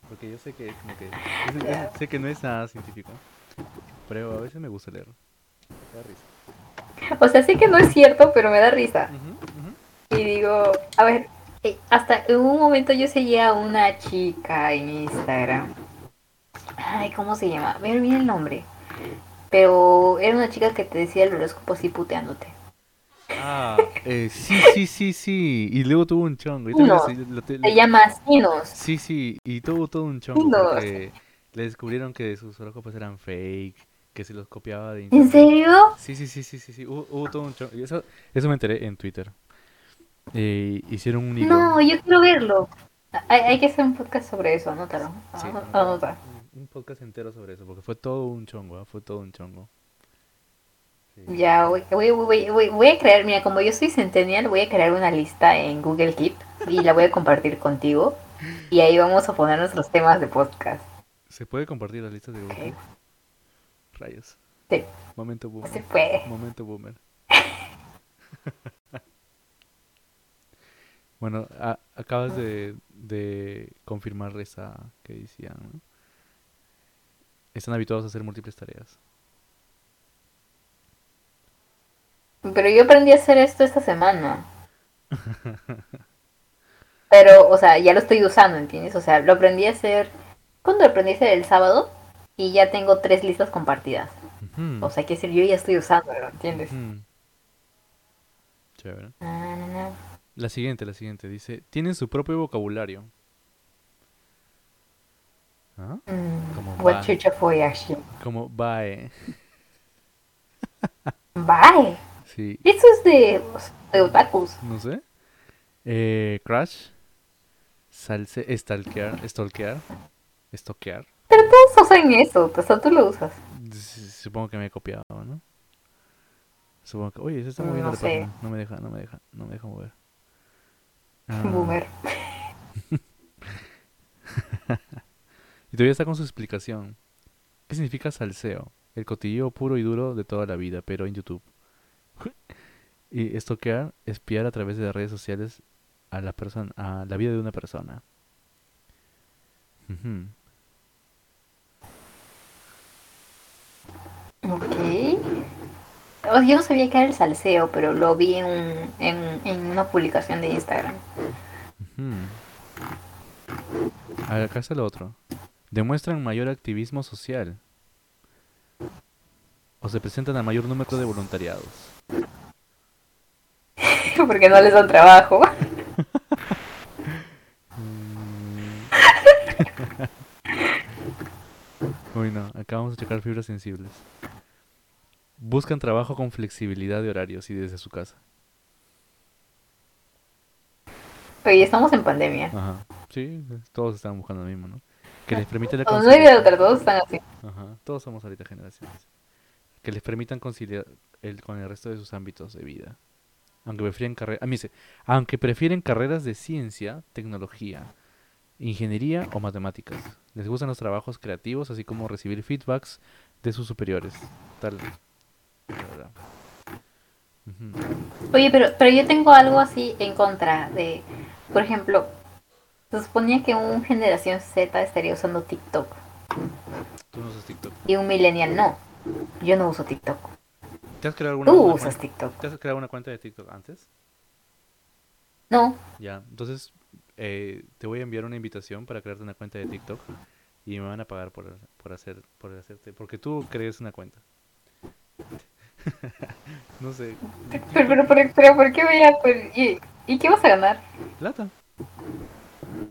Porque yo sé que como que es- sé que no es nada científico, pero a veces me gusta leer. Me da risa. o sea, sé que no es cierto, pero me da risa. Y digo, a ver, eh, hasta en un momento yo seguía a una chica en Instagram. Ay, ¿cómo se llama? Me olvidé el nombre. Pero era una chica que te decía el horóscopo así puteándote. Ah, eh, sí, sí, sí, sí. Y luego tuvo un chongo. y No, lo te- Se llama Sinos. Sí, sí, y tuvo todo un chongo porque le descubrieron que sus horóscopos eran fake, que se los copiaba de ¿En internet. serio? Sí, sí, sí, sí, sí, sí. Hubo, hubo todo un chongo. Y eso, eso me enteré en Twitter. Eh, hicieron un hilo. No, yo quiero verlo. Hay, hay que hacer un podcast sobre eso, anótalo. Sí, Anota. Un, podcast entero sobre eso, porque fue todo un chongo, ¿ah? Fue todo un chongo. Sí. Ya, voy, voy, voy, voy, voy a crear, mira, como yo soy centennial, voy a crear una lista en Google Keep y la voy a compartir contigo. Y ahí vamos a poner nuestros temas de podcast. ¿Se puede compartir las listas de Google? Ok. Rayos. Sí, Momento boomer. se puede. Momento boomer. bueno, a- acabas de, de confirmar esa que decían, ¿no? Están habituados a hacer múltiples tareas. Pero yo aprendí a hacer esto esta semana. Pero, o sea, ya lo estoy usando, ¿entiendes? O sea, lo aprendí a hacer. ¿Cuándo lo aprendí a hacer? El sábado. Y ya tengo tres listas compartidas. O sea, que decir, yo ya estoy usándolo, ¿entiendes? Chévere. Ah, no, no. La siguiente, la siguiente. Dice, tienen su propio vocabulario. ¿Ah? Mm, Como what chucha fue actually? Como bae. Bye. Sí, Eso es de, de otakus. no sé. Eh, crash. Salse, stalkear, stalkear. Stalkear. Pero todos usan eso, tú lo usas. Supongo que me he copiado, ¿no? Supongo que... Oye, se está moviendo No la página. No me deja, no me deja, no me deja mover. Ah, Boomer. Todavía está con su explicación. ¿Qué significa salseo? El cotilleo puro y duro de toda la vida, pero en YouTube. y estoquear, espiar a través de las redes sociales a la persona, a la vida de una persona. Ujú. Ok. O- Yo no sabía que era el salseo, pero lo vi en, un- en, en una publicación de Instagram. Ujú. A ver, acá está lo otro. Demuestran mayor activismo social. O se presentan a mayor número de voluntariados. Porque no les dan trabajo. Uy, no, acá vamos a checar fibras sensibles. Buscan trabajo con flexibilidad de horarios y desde su casa. Oye, estamos en pandemia. Ajá. Sí, todos están buscando lo mismo, ¿no? Que les permita la No, no hay de conciliación. otra, todos están así. Ajá. Todos somos ahorita generaciones. Que les permitan conciliar el, con el resto de sus ámbitos de vida. Aunque prefieren carreras, aunque prefieren carreras de ciencia, tecnología, ingeniería o matemáticas. Les gustan los trabajos creativos, así como recibir feedbacks de sus superiores. Tal. Oye, pero, pero yo tengo algo así en contra de, por ejemplo, se suponía que un generación Z estaría usando TikTok Tú no usas TikTok. y un millennial no. Yo no uso TikTok. ¿Te has creado alguna, Tú una usas cuenta- TikTok. ¿Te has creado una cuenta de TikTok antes? No, Ya, entonces eh, te voy a enviar una invitación para crearte una cuenta de TikTok y me van a pagar por, por hacer por hacerte porque tú crees una cuenta. no sé, pero, pero, pero, pero ¿por qué voy a...? pues, ¿y, ¿Y qué vas a ganar? plata.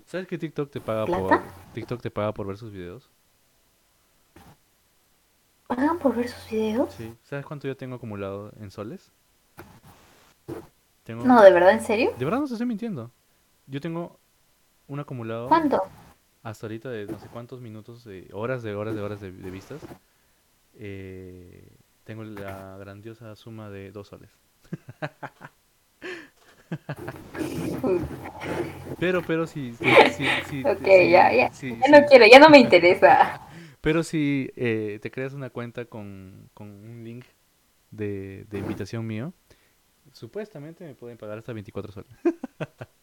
¿Sabes que TikTok te paga por. TikTok te paga por ver sus videos? ¿Pagan por ver sus videos? Sí. ¿Sabes cuánto yo tengo acumulado en soles? Tengo No, ¿de verdad? ¿En serio? De verdad no te estoy mintiendo. Yo tengo un acumulado ¿Cuánto? hasta ahorita de no sé cuántos minutos, de horas de horas de horas de, de vistas. Eh, tengo la grandiosa suma de dos soles. Pero, pero si, si- Ok, ya, ya. Ya no quiero, ya no me interesa. pero si eh, te creas una cuenta con, con un link de, de invitación mío, supuestamente me pueden pagar hasta 24 soles.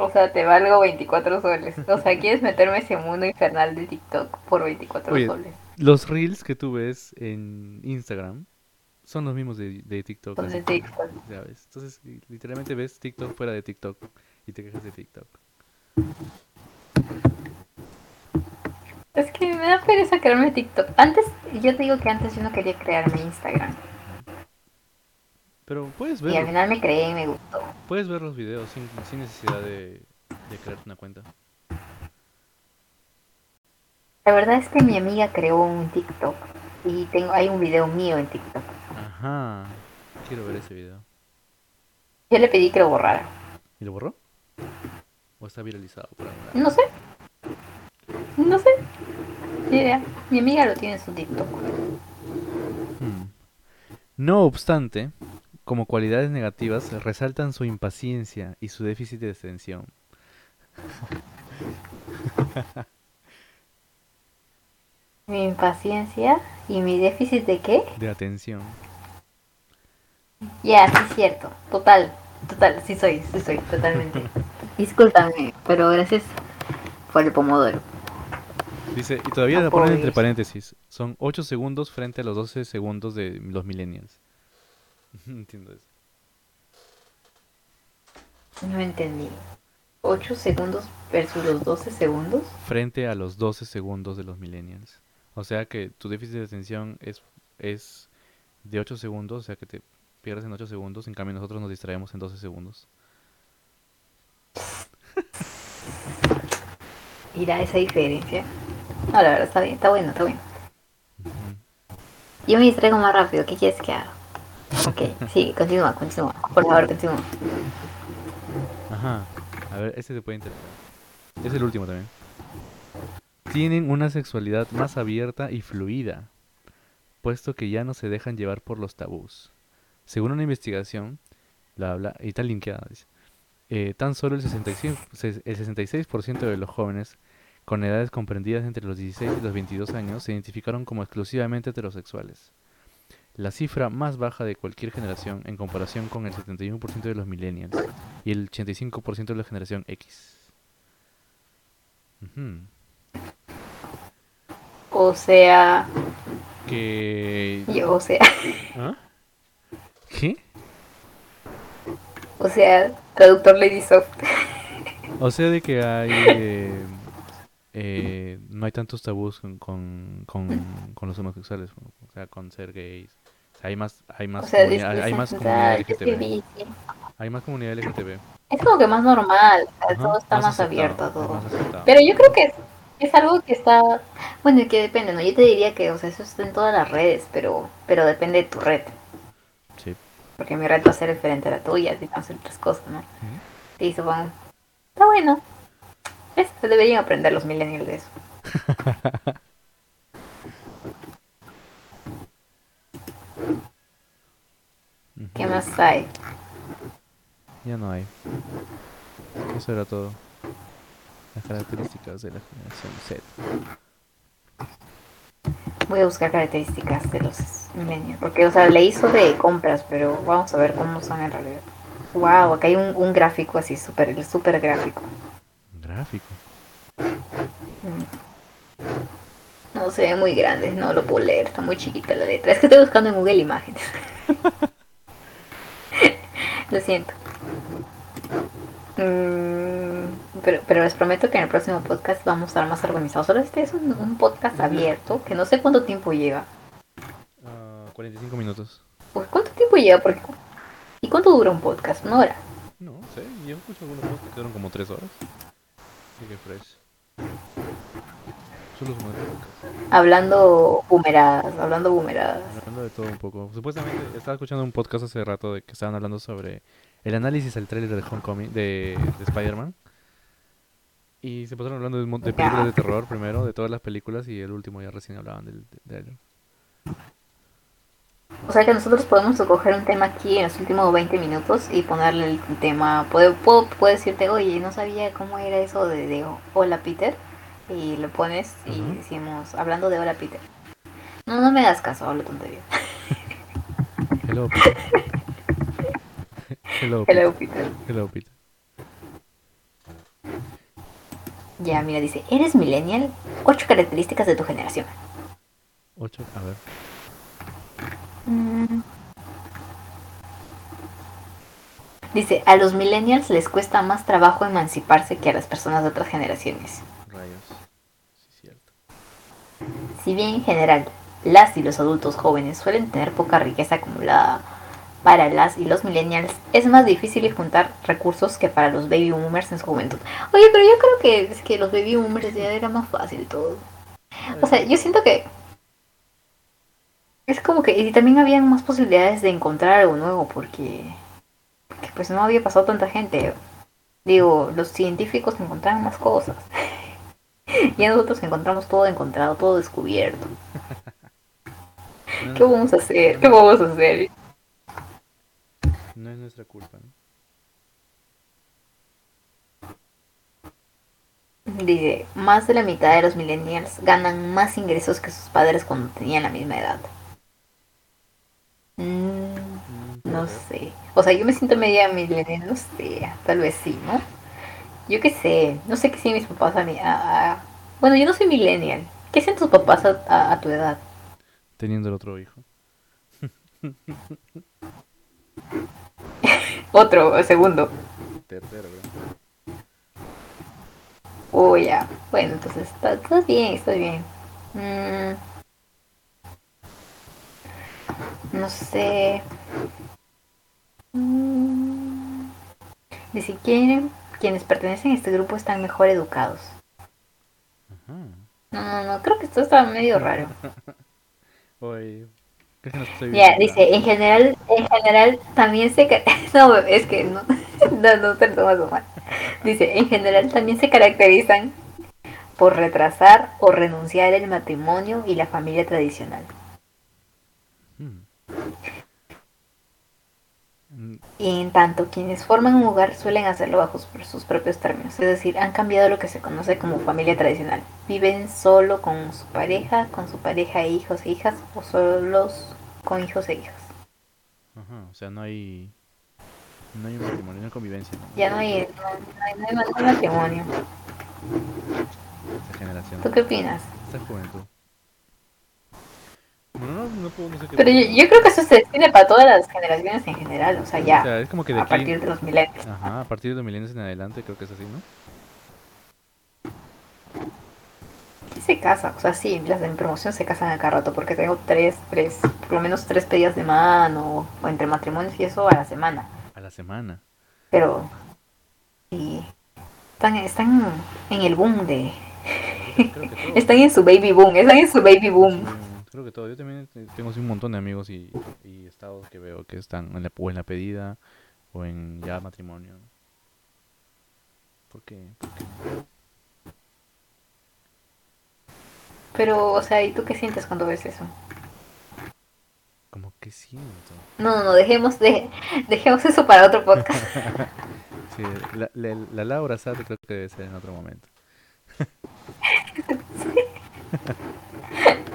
O sea, te valgo 24 soles. O sea, ¿quieres meterme ese mundo infernal de TikTok por 24 Oye, soles? Los reels que tú ves en Instagram son los mismos de, de TikTok. Son así de TikTok. ya ves. Entonces, li- literalmente ves TikTok fuera de TikTok y te quejas de TikTok. Es que me da pereza crearme TikTok. Antes, yo te digo que antes yo no quería crearme Instagram. Pero puedes Y al ver, final me creé y me gustó. puedes ver los videos sin, sin necesidad de, de crearte una cuenta. La verdad es que mi amiga creó un TikTok. Y tengo, hay un video mío en TikTok. Ajá. Quiero ver ese video. Yo le pedí que lo borrara. ¿Y lo borró? ¿O está viralizado por lado? No sé. No sé. Ni idea. Mi amiga lo tiene en su TikTok. Hmm. No obstante, como cualidades negativas, resaltan su impaciencia y su déficit de atención. Mi impaciencia y mi déficit de qué? De atención. Ya, sí es cierto. Total. Total. Sí soy. Sí soy. Totalmente. Discúlpame. Pero gracias por el pomodoro. Dice, y todavía No la ponen entre paréntesis. Son 8 segundos frente a los 12 segundos de los millennials. No entiendo eso. No entendí. 8 segundos versus los 12 segundos. Frente a los 12 segundos de los millennials. O sea que tu déficit de atención es, es de 8 segundos, o sea que te pierdes en 8 segundos. En cambio nosotros nos distraemos en 12 segundos. Mira esa diferencia. No, la verdad está bien. Está bueno, está bueno. Yo me distraigo más rápido. ¿Qué quieres que haga? Ok, sí, continúa, continúa. Por favor, continúa. Ajá. A ver, este te puede interesar. Es el último también. Tienen una sexualidad más abierta y fluida, puesto que ya no se dejan llevar por los tabús. Según una investigación, bla bla, y está linkeada, dice, eh, tan solo el 66%, ses- el 66% de los jóvenes con edades comprendidas entre los 16 y los 22 años se identificaron como exclusivamente heterosexuales. La cifra más baja de cualquier generación en comparación con el 71% de los millennials y el 85% de la generación X. O sea, Que... yo, o sea, ¿Ah? ¿Qué? o sea, traductor Lady Soft. O sea, de que hay... eh, eh, no hay tantos tabús con, con, con, con los homosexuales, o sea, con ser gays. O sea, hay más, hay más, O sea, hay más comunidad LGTB. Hay más comunidad LGTB. Es como que más normal, o sea, Ajá, todo está más, aceptado, abierto todo. más. Pero yo creo que es, es algo que está, bueno, y que depende, ¿no? Yo te diría que, o sea, eso está en todas las redes, pero, pero depende de tu red. Porque mi red va a ser diferente a la tuya, y va a ser otras cosas, ¿no? Ujú. Sí, supongo. Está bueno. Es- se deberían aprender los millennials de eso. ¿Qué más hay? Ya no hay. Eso era todo. Las características de la generación Z. Voy a buscar características de los millennials. Porque, o sea, le hizo de compras, pero vamos a ver cómo son en realidad. Wow, acá hay un, un gráfico así, súper súper gráfico. Gráfico. No se ve muy grande, no lo puedo leer, está muy chiquita la letra. Es que estoy buscando en Google Imágenes. lo siento. Mm, pero, pero les prometo que en el próximo podcast vamos a estar más organizados. Solo este es un, un podcast abierto que no sé cuánto tiempo lleva. Ah, 45 minutos. Pues, ¿Cuánto tiempo lleva? Porque, ¿Y cuánto dura un podcast? ¿Una hora? No sé, yo escucho algunos podcasts que quedaron como 3 horas. Así que fresh. Solo. Hablando boomeradas, hablando boomeradas. Hablando de todo un poco. Supuestamente estaba escuchando un podcast hace rato de que estaban hablando sobre el análisis al trailer de Homecoming de, de Spider-Man. Y se pasaron hablando de, un de películas de terror primero, de todas las películas, y el último ya recién hablaban del del trailer. O sea que nosotros podemos escoger un tema aquí en los últimos 20 minutos y ponerle el tema. Puedo, puedo, puedo decirte, oye, no sabía cómo era eso de, de Hola Peter. Y lo pones y decimos, hablando de Hola Peter. No, no me hagas caso, hablo tontería. Hello, Peter. Hello, Peter. Hello Peter. Hello, Peter. Ya, mira, dice, ¿eres millennial? Ocho características de tu generación. 8, a ver. Mm. Dice, a los millennials les cuesta más trabajo emanciparse que a las personas de otras generaciones. Rayos. Sí, cierto. Si bien en general las y los adultos jóvenes suelen tener poca riqueza acumulada, para las y los millennials es más difícil juntar recursos que para los baby boomers en su juventud. Oye, pero yo creo que es que los baby boomers ya era más fácil todo. O sea, yo siento que es como que y también habían más posibilidades de encontrar algo nuevo porque, porque pues no había pasado tanta gente. Digo, los científicos encontraban más cosas. Ya nosotros encontramos todo encontrado, todo descubierto. ¿Qué vamos a hacer? ¿Qué vamos a hacer? No es nuestra culpa, ¿no? Dice, más de la mitad de los millennials ganan más ingresos que sus padres cuando tenían la misma edad. Mm, no sé. O sea, yo me siento media millennial, no sé. Tal vez sí, ¿no? Yo qué sé. No sé qué hacían mis papás a mí. a- a- Bueno, yo no soy millennial. ¿Qué hacen tus papás a, a- a tu edad? Teniendo el otro hijo. Otro, segundo. Tercero. Oh, ya. Bueno, entonces, está, está bien, está bien. Mm. no sé. Mm. Ni siquiera quienes pertenecen a este grupo están mejor educados. Ajá. No, no, no, creo que esto está medio raro. Oye, creo que no estoy Ya, dice, en general, en general también se... No, es que no, no, no te lo mal. Dice, en general también se caracterizan por retrasar o renunciar el matrimonio y la familia tradicional. Mm. Y en tanto, quienes forman un hogar suelen hacerlo bajo sus- propios términos, es decir, han cambiado lo que se conoce como familia tradicional. Viven solo con su pareja, con su pareja e hijos e hijas, o solos con hijos e hijas. Ajá, o sea, no hay. No hay matrimonio, no hay convivencia. ¿no? Ya no hay, no, no hay, no hay matrimonio. Esta generación. ¿Tú qué opinas? Esta juventud. No, no puedo, no sé qué. Pero yo, yo creo que eso se define para todas las generaciones en general, o sea, ya, O sea, es como que de a aquí. partir de los milenios. Ajá, a partir de los milenios en adelante, creo que es así, ¿no? Sí se casa, o sea, sí, las de mi promoción se casan a cada rato, porque tengo tres, tres, por lo menos tres pedidas de mano, o entre matrimonios y eso a la semana. A la semana. Pero sí, están, están en el boom de... Están en su baby boom, están en su baby boom. Creo que todo. Yo también te- tengo un montón de amigos y, y estados que veo que están en la, o en la pedida o en ya matrimonio. ¿Por qué? ¿Por qué? Pero, o sea, ¿y tú qué sientes cuando ves eso? Como que siento. No, no, dejemos, de, dejemos eso para otro podcast. Sí, la, la, la Laura Sato creo que debe ser en otro momento.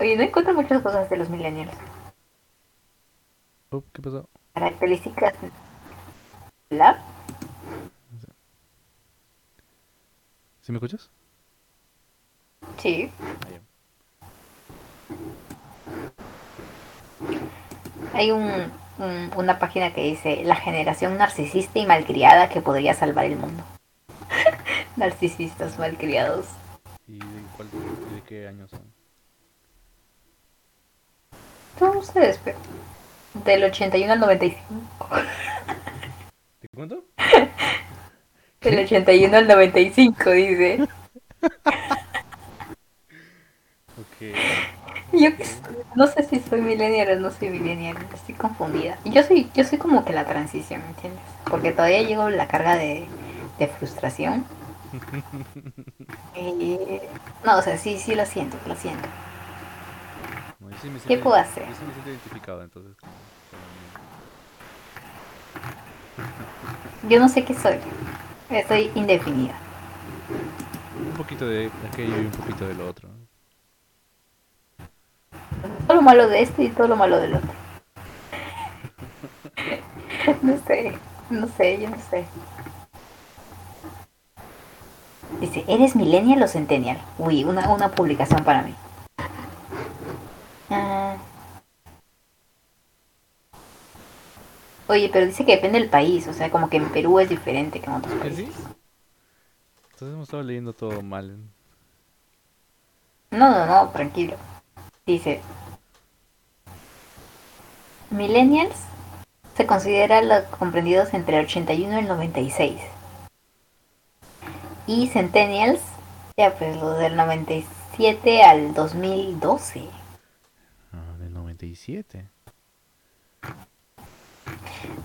Oye, no encuentro muchas cosas de los millennials. Oh, ¿Qué pasó? Características. ¿La? ¿Sí me escuchas? Sí. Ah. Hay un, un- una página que dice la generación narcisista y malcriada que podría salvar el mundo. Narcisistas malcriados. ¿Y de, cuál, y de qué año son? Todos ustedes, pero. Del 81 al 95. ¿Te cuento? Del 81 al 95, dice. Ok. Yo no sé si soy millennial o no soy millennial, estoy confundida. Yo soy, yo soy como que la transición, ¿me entiendes? Porque todavía llevo la carga de, de frustración. Y, no, o sea, sí, sí lo siento, lo siento. No, sí ¿Qué puedo hacer? Yo sí me siento identificado, entonces. como- como- Yo no sé qué soy. Estoy indefinida. Un poquito de aquello y un poquito de lo otro. Todo lo malo de esto y todo lo malo del otro. No sé, no sé, yo no sé. Dice, ¿eres millennial o centennial? Uy, una, una publicación para mí. Ah. Oye, pero dice que depende del país, o sea, como que en Perú es diferente que en otros ¿Ah, países. sí? Entonces hemos estado leyendo todo mal. No, no, no, tranquilo. Dice, millennials se consideran los comprendidos entre el 81 y el 96. Y centennials, ya pues los del 97 al 2012. Ah, del 97.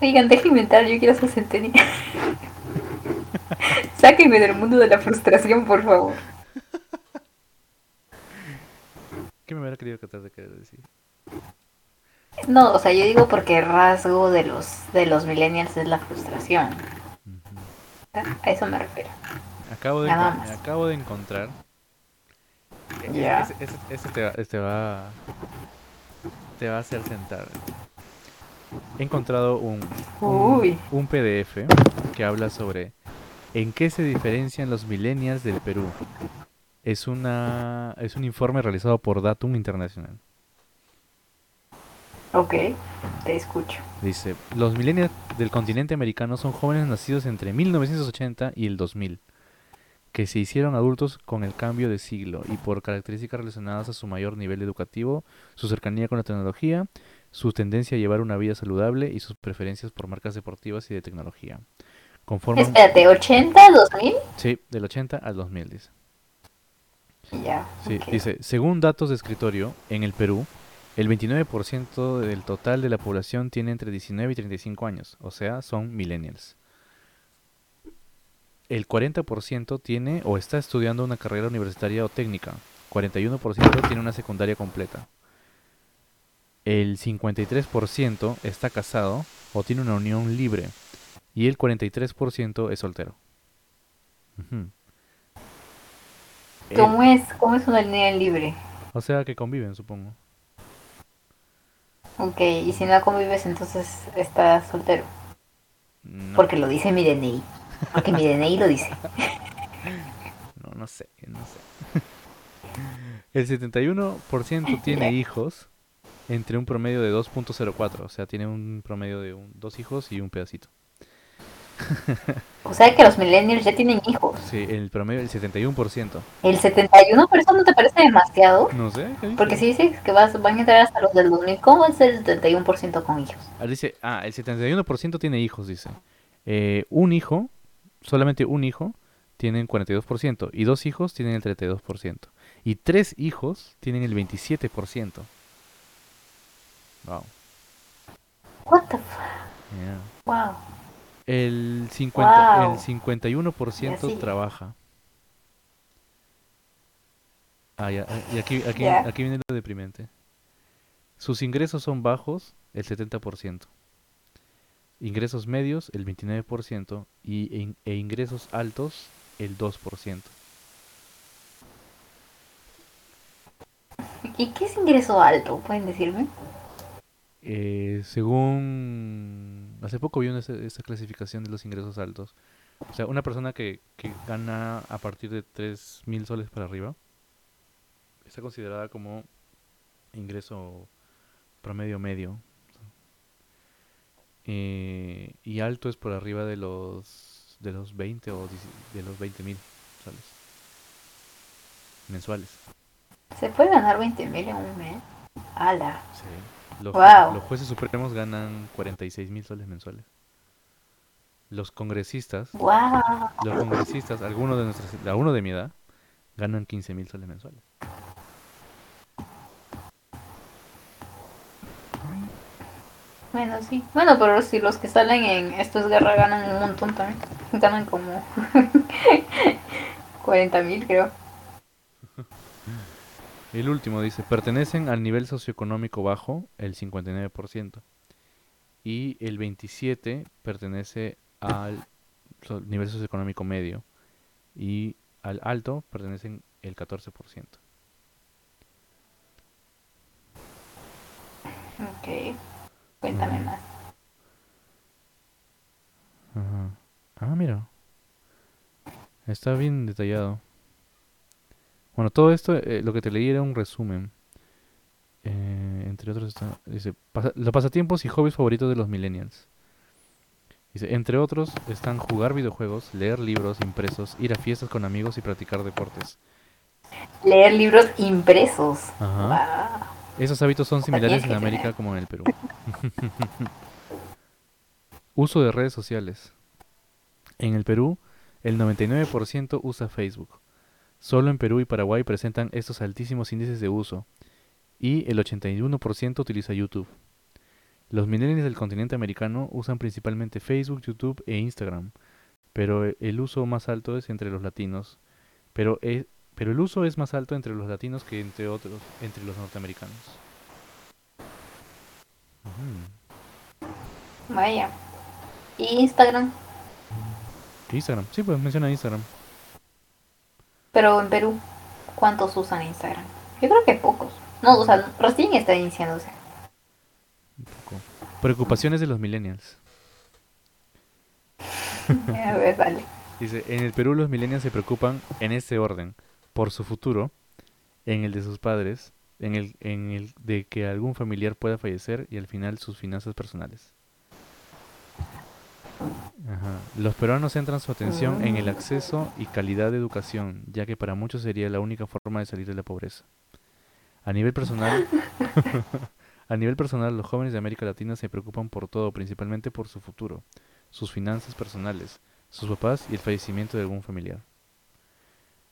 Oigan, déjenme entrar, yo quiero ser centennial. Sáquenme del mundo de la frustración, por favor. ¿Qué me hubiera querido tratar de querer decir? No, o sea, yo digo porque el rasgo de los de los millennials es la frustración. A eso me refiero. Acabo de, más. acabo de encontrar. e- Ya. Ese, ese- ese te, va, te va. Te va a hacer sentar. He encontrado un, un PDF que habla sobre en qué se diferencian los millennials del Perú. Es, una, es un informe realizado por Datum Internacional. Ok, te escucho. Dice, los millennials del continente americano son jóvenes nacidos entre 1980 y el 2000, que se hicieron adultos con el cambio de siglo y por características relacionadas a su mayor nivel educativo, su cercanía con la tecnología, su tendencia a llevar una vida saludable y sus preferencias por marcas deportivas y de tecnología. Conforman... Espérate, ¿80, 2000? Sí, del 80 al 2000, dice. Ya. Sí, dice, según datos de escritorio, en el Perú, el 29% del total de la población tiene entre 19 y 35 años, o sea, son millennials. El 40% tiene o está estudiando una carrera universitaria o técnica. 41% tiene una secundaria completa. El 53% está casado o tiene una unión libre. Y el 43% es soltero. El- ¿Cómo es, ¿Cómo es una línea libre? o sea que conviven, supongo. Ok, y si no convives, entonces estás soltero. No, Porque lo dice mi DNI. Porque mi DNI lo dice. no, no sé, no sé. El 71% tiene hijos entre un promedio de 2.04, o sea, tiene un promedio de un- dos hijos y un pedacito. O sea que los millennials ya tienen hijos. Sí, el promedio, el 71%. El 71, ¿por eso no te parece demasiado? No sé. Porque si dices que vas, van a entrar hasta los del 2000, ¿cómo es el 71% con hijos? Ah, dice, ah, el 71% tiene hijos, dice. Eh, un hijo, solamente un hijo, tienen 42%. Y dos hijos tienen el 32%. Y tres hijos tienen el 27%. Wow. What the fuck? Yeah. Wow. El, 50, Wow. el 51% Y así. trabaja. Ah, ya, ah, y aquí, aquí, Ya. aquí viene lo deprimente. Sus ingresos son bajos, el 70%. Ingresos medios, el 29%. Y, e ingresos altos, el 2%. ¿Y qué es ingreso alto? ¿Pueden decirme? Eh, según... Hace poco vi una, esa clasificación de los ingresos altos. O sea, una persona que, que gana a partir de 3.000 soles para arriba está considerada como ingreso promedio medio. Eh, y alto es por arriba de los de los 20 o 10 de los 20.000 soles mensuales. ¿Se puede ganar 20 mil en un mes? ¡Hala! Los, Wow. los jueces supremos ganan 46.000 soles mensuales. Los congresistas ¡Wow! Los congresistas, algunos de nuestras, algunos de mi edad, ganan 15 mil soles mensuales. Bueno, sí. Bueno, pero si los que salen en Esto es Guerra ganan un montón también. Ganan como 40 mil, creo. El último dice, pertenecen al nivel socioeconómico bajo, el 59%, y el 27 pertenece al nivel socioeconómico medio, y al alto pertenecen el 14%. Ok. Cuéntame Mm. más. Ajá. Ah, mira. Está bien detallado. Bueno, todo esto, eh, lo que te leí era un resumen. Eh, entre otros está, dice, "Pasa- los pasatiempos y hobbies favoritos de los millennials. Dice, entre otros están jugar videojuegos, leer libros impresos, ir a fiestas con amigos y practicar deportes. Leer libros impresos. Ajá. Wow. Esos hábitos son similares en América como en el Perú. Uso de redes sociales. En el Perú, el 99% usa Facebook. Solo en Perú y Paraguay presentan estos altísimos índices de uso. Y el 81% utiliza YouTube. Los millennials del continente americano usan principalmente Facebook, YouTube e Instagram. Pero el uso más alto es entre los latinos. Pero, e- pero el uso es más alto entre los latinos que entre otros, entre los norteamericanos. Ujú. Vaya. ¿Y Instagram? Instagram, sí, pues menciona Instagram. Pero en Perú, ¿cuántos usan Instagram? Yo creo que pocos. No, o sea, recién está iniciándose. Un poco. Preocupaciones de los millennials. A ver, dale. Dice, en el Perú los millennials se preocupan en este orden, por su futuro, en el de sus padres, en el, en el de que algún familiar pueda fallecer y al final sus finanzas personales. Los peruanos centran su atención en el acceso y calidad de educación, ya que para muchos sería la única forma de salir de la pobreza. A nivel personal, a nivel personal, los jóvenes de América Latina se preocupan por todo, principalmente por su futuro, sus finanzas personales, sus papás y el fallecimiento de algún familiar.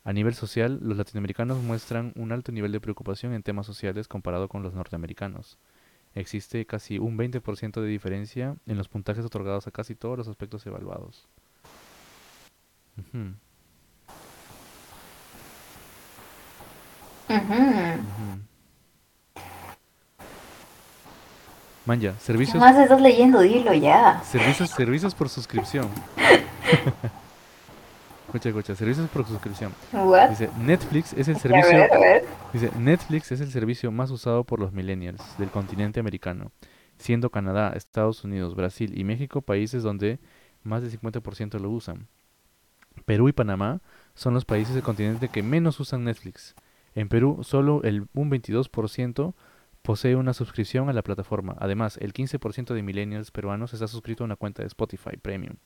A nivel social, los latinoamericanos muestran un alto nivel de preocupación en temas sociales comparado con los norteamericanos. Existe casi un 20% de diferencia en los puntajes otorgados a casi todos los aspectos evaluados. Ujú. ujú. Manja, ¿Qué servicios, más estás leyendo? Dilo ya. servicios, servicios por suscripción. escucha, escucha, servicios por suscripción. What? Dice, Netflix es el A servicio ver, a ver. Dice, Netflix es el servicio más usado por los millennials del continente americano, siendo Canadá, Estados Unidos, Brasil y México países donde más del 50% lo usan. Perú y Panamá son los países del continente que menos usan Netflix. En Perú, solo el, un 22% posee una suscripción a la plataforma. Además, el 15% de millennials peruanos está suscrito a una cuenta de Spotify Premium.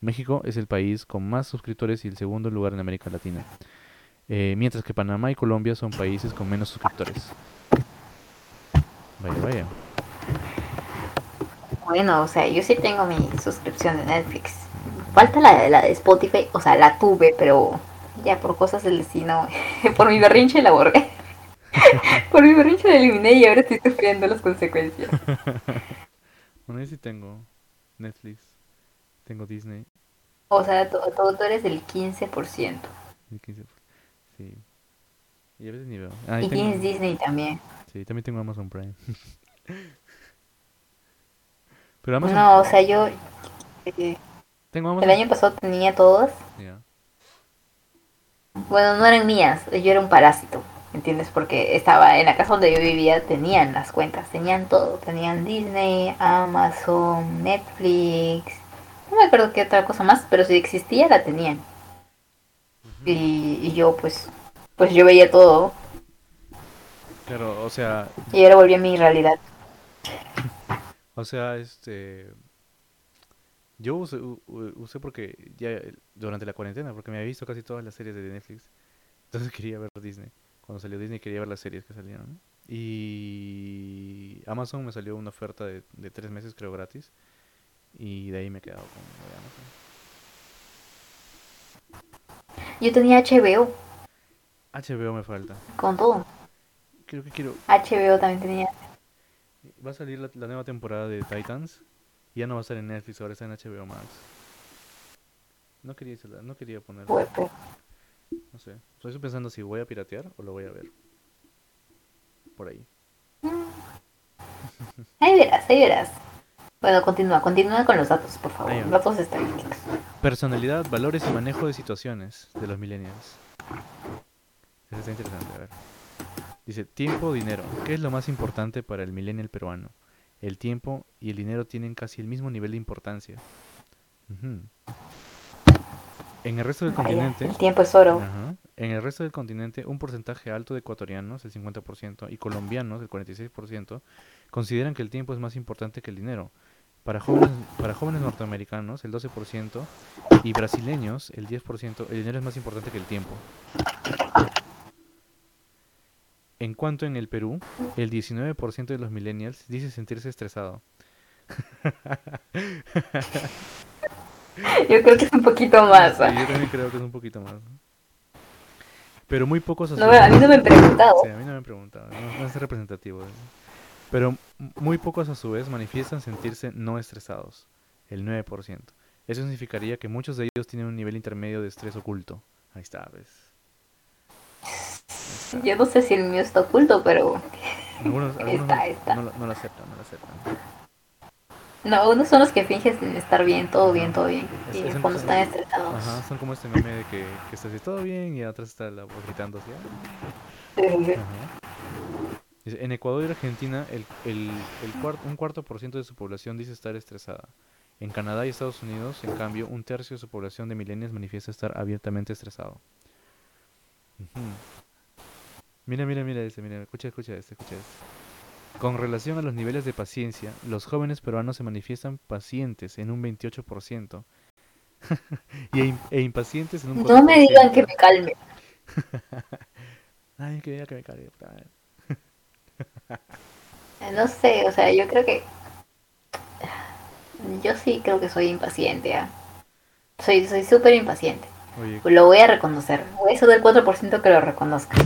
México es el país con más suscriptores y el segundo lugar en América Latina. Eh, mientras que Panamá y Colombia son países con menos suscriptores. Vaya, vaya. Bueno, o sea, yo sí tengo mi suscripción de Netflix. Falta la, de- la de Spotify, o sea, la tuve, pero ya por cosas del destino, por mi berrinche la borré. por mi berrinche la eliminé y ahora estoy sufriendo las consecuencias. Bueno, yo sí tengo. Netflix, tengo Disney. O sea, tú, tú- tú eres del 15%. el 15%, Sí. Y a veces ni veo. Ah, y Y tengo- tienes Disney también. Sí, también tengo Amazon Prime. Pero Amazon. No, o sea, yo eh, Tengo Amazon. el año pasado tenía todas. Ya. Bueno, no eran mías, yo era un parásito, ¿entiendes? Porque estaba en la casa donde yo vivía, tenían las cuentas, tenían todo, tenían Disney, Amazon, Netflix, no me acuerdo qué otra cosa más, pero si existía la tenían. Y, y yo pues, pues yo veía todo Claro, o sea, y ahora volví a mi realidad. o sea, este. Yo usé, porque ya durante la cuarentena, porque me había visto casi todas las series de Netflix. Entonces quería ver Disney. Cuando salió Disney quería ver las series que salieron. Y Amazon me salió una oferta de, de tres meses, creo, gratis. Y de ahí me he quedado con Amazon. Yo tenía HBO HBO me falta. con todo. Creo que quiero. HBO también tenía. Va a salir la, la nueva temporada de Titans. Y ya no va a estar en Netflix, ahora está en HBO Max. No quería, no quería poner. Pues, No sé. Estoy pensando si voy a piratear o lo voy a ver. Por ahí. Ahí verás, ahí verás. Bueno, continúa, continúa con los datos, por favor. Datos estadísticos. Personalidad, valores y manejo de situaciones de los millennials. Eso está interesante, a ver. Dice, tiempo o dinero. ¿Qué es lo más importante para el millennial peruano? El tiempo y el dinero tienen casi el mismo nivel de importancia. En el resto del Vaya, continente, el tiempo es oro. En el resto del continente, un porcentaje alto de ecuatorianos, el 50%, y colombianos, el 46%, consideran que el tiempo es más importante que el dinero. Para jóvenes, para jóvenes norteamericanos, el 12%, y brasileños, el 10%, el dinero es más importante que el tiempo. En cuanto en el Perú, el 19% de los millennials dice sentirse estresado. Yo creo que es un poquito más. Sí, yo también creo que es un poquito más. ¿no? Pero muy pocos No, a mí no me han preguntado. Sí, a mí no me han preguntado, no, no es representativo. eso. Pero muy pocos a su vez manifiestan sentirse no estresados, el 9%. Eso significaría que muchos de ellos tienen un nivel intermedio de estrés oculto. Ahí está, ¿ves? Ahí está. Yo no sé si el mío está oculto, pero Algunos, algunos Está, no, está. No, lo, no lo aceptan, no lo aceptan. no, unos son los que fingen estar bien, todo bien, todo bien. Es- Y es fondo están estresados. Ajá, son como este meme de que, que está así todo bien y atrás está la voz gritando así. "Ah". Sí, sí, sí. Ajá. En Ecuador y Argentina, el, el, el cuar- un cuarto por ciento de su población dice estar estresada. En Canadá y Estados Unidos, en cambio, un tercio de su población de millennials manifiesta estar abiertamente estresado. Mira, mira, mira este, mira, escucha, escucha este, escucha este. Con relación a los niveles de paciencia, los jóvenes peruanos se manifiestan pacientes en un 28% y e, e impacientes en un 4%. No me digan que me calme. Ay, que que me. Eh, No sé, o sea, yo creo que. Yo sí creo que soy impaciente. ¿ah? Soy soy súper impaciente. Oye, Lo voy a reconocer. Voy a ser del 4% que lo reconozca.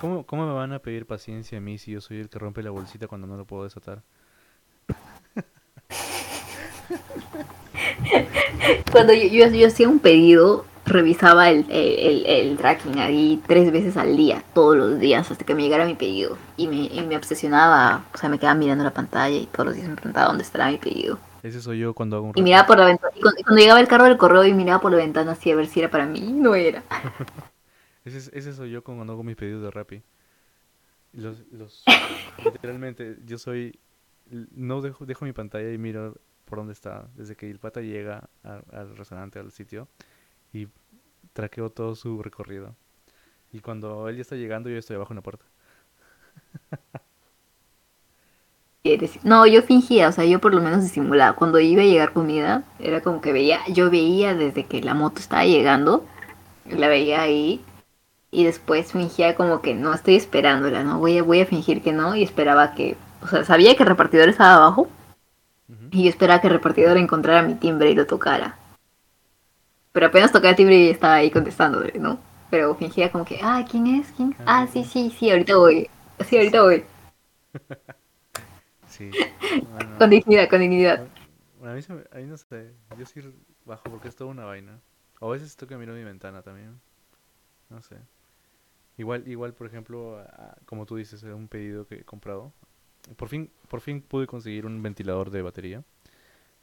¿Cómo, ¿Cómo me van a pedir paciencia a mí si yo soy el que rompe la bolsita cuando no lo puedo desatar? Cuando yo, yo, yo hacía un pedido, revisaba el, el, el- el tracking ahí tres veces al día, todos los días, hasta que me llegara mi pedido. Y me, y me obsesionaba, o sea, me quedaba mirando la pantalla y todos los días me preguntaba dónde estará mi pedido. Ese soy yo cuando hago un Y miraba por la ventana, y cuando, y cuando llegaba el carro del correo y miraba por la ventana así a ver si era para mí, no era. Ese, es- ese soy yo cuando hago mis pedidos de Rappi. Los, los, literalmente, yo soy... No dejo, dejo mi pantalla y miro por dónde está. Desde que el pata llega a- al restaurante, al sitio, y traqueo todo su recorrido. Y cuando él ya está llegando, yo estoy abajo en la puerta. No, yo fingía, o sea, yo por lo menos disimulaba. Cuando iba a llegar comida, era como que veía, yo veía desde que la moto estaba llegando, la veía ahí, y después fingía como que no estoy esperándola, ¿no? Voy a, voy a fingir que no, y esperaba que, o sea, sabía que el repartidor estaba abajo, y yo esperaba que el repartidor encontrara mi timbre y lo tocara. Pero apenas tocaba el timbre y estaba ahí contestándole, ¿no? Pero fingía como que, ah, ¿quién es? ¿Quién? Ah, sí, sí, sí, ahorita voy. Sí, ahorita voy. Sí. Bueno, Con dignidad, con dignidad. Bueno, a mí, se me- a mí no sé. Yo sí bajo porque es toda una vaina. O a veces toca mirar mi ventana también. No sé. Igual, igual por ejemplo, como tú dices, era un pedido que he comprado. Por fin, por fin pude conseguir un ventilador de batería.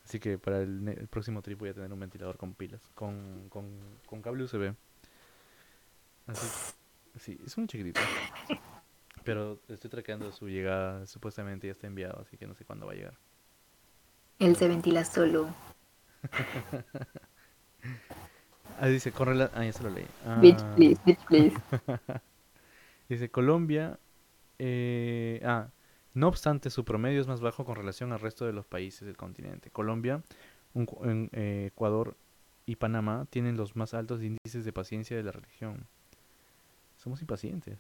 Así que para el, el próximo trip voy a tener un ventilador con pilas, con, con, con cable USB. Así, sí, es muy chiquitito. Pero estoy traqueando su llegada, supuestamente ya está enviado, así que no sé cuándo va a llegar. Él se ventila solo. Ah, dice, con rela- Ah, ya se lo leí. Bitch, Ah, please, bitch, please. Dice, Colombia... eh, ah, no obstante, su promedio es más bajo con relación al resto de los países del continente. Colombia, un eh, Ecuador y Panamá tienen los más altos índices de paciencia de la región. Somos impacientes.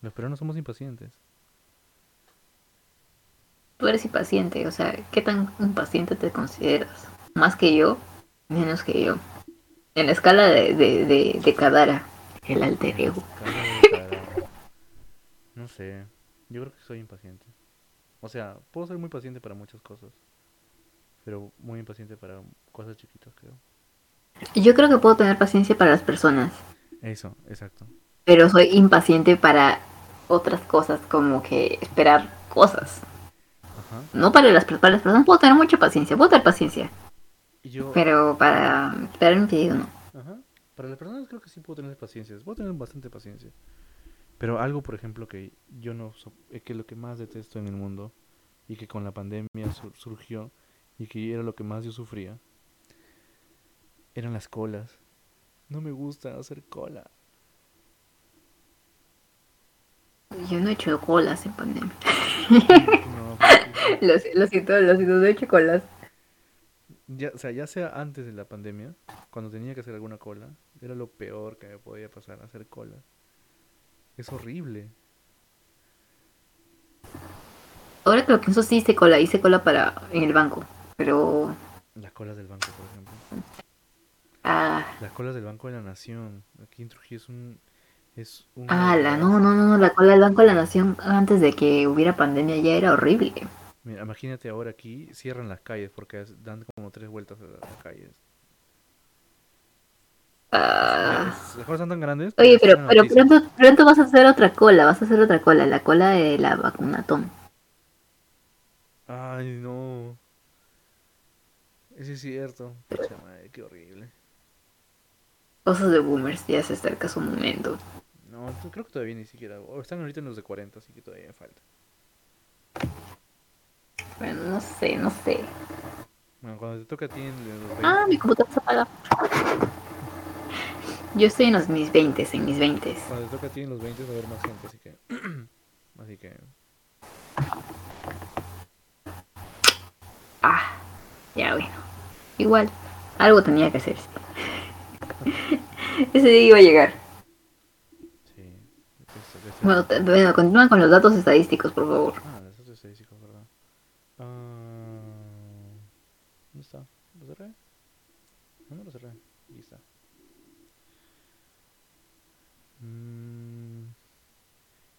Los peruanos somos impacientes. Tú eres impaciente, o sea, ¿qué tan impaciente te consideras? ¿Más que yo? Menos que yo. En la escala de, de, de, de Kadara, el alter ego. No sé. Yo creo que soy impaciente. O sea, puedo ser muy paciente para muchas cosas. Pero muy impaciente para cosas chiquitas, creo. Yo creo que puedo tener paciencia para las personas, Eso, exacto. pero soy impaciente para otras cosas, como que esperar cosas. Ajá. No para las, para las personas puedo tener mucha paciencia, puedo tener paciencia, yo, pero para esperar un pedido no. ajá. Para las personas creo que sí puedo tener paciencia. Puedo tener bastante paciencia. Pero algo, por ejemplo, que yo no... so- eh, que lo que más detesto en el mundo y que con la pandemia sur- surgió y que era lo que más yo sufría eran las colas. No me gusta hacer cola. Yo no he hecho colas en pandemia. No, porque- Lo, lo siento, lo siento, no he hecho colas. ya, o sea, ya sea antes de la pandemia, cuando tenía que hacer alguna cola, era lo peor que me podía pasar, hacer cola. Es horrible. Ahora que lo pienso, sí hice cola, hice cola para en el banco, pero... Las colas del banco, por ejemplo. Ah, Las colas del Banco de la Nación. Aquí en Trujillo es un... Es un ala, no, no, no, no, la cola del Banco de la Nación antes de que hubiera pandemia ya era horrible. Mira, imagínate ahora aquí cierran las calles porque dan como tres vueltas a la- las calles. Es- Las son tan grandes. Oye, pero, pero pronto, pronto vas a hacer otra cola, vas a hacer otra cola, la cola de la vacunatón. Ay, no. Eso es cierto. Pucha madre, qué horrible. Cosas de boomers, ya se acerca su momento. No, creo que todavía ni siquiera. o están ahorita en los de 40, así que todavía me falta. Bueno, no sé, no sé. Bueno, cuando te toca a ti en los 20, Ah, mi computadora se apaga. Yo estoy en los mis 20, en mis 20. cuando te toca a ti en los 20 va a haber más gente, así que. así que. Ah, ya bueno. Igual, algo tenía que hacerse. Ese día iba a llegar. Sí. Bueno, bueno, continúa con los datos estadísticos, por favor. Ah, los datos estadísticos, ¿verdad? Ah, ¿Dónde está? ¿Lo cerré? No, no lo cerré. Aquí está. Mm,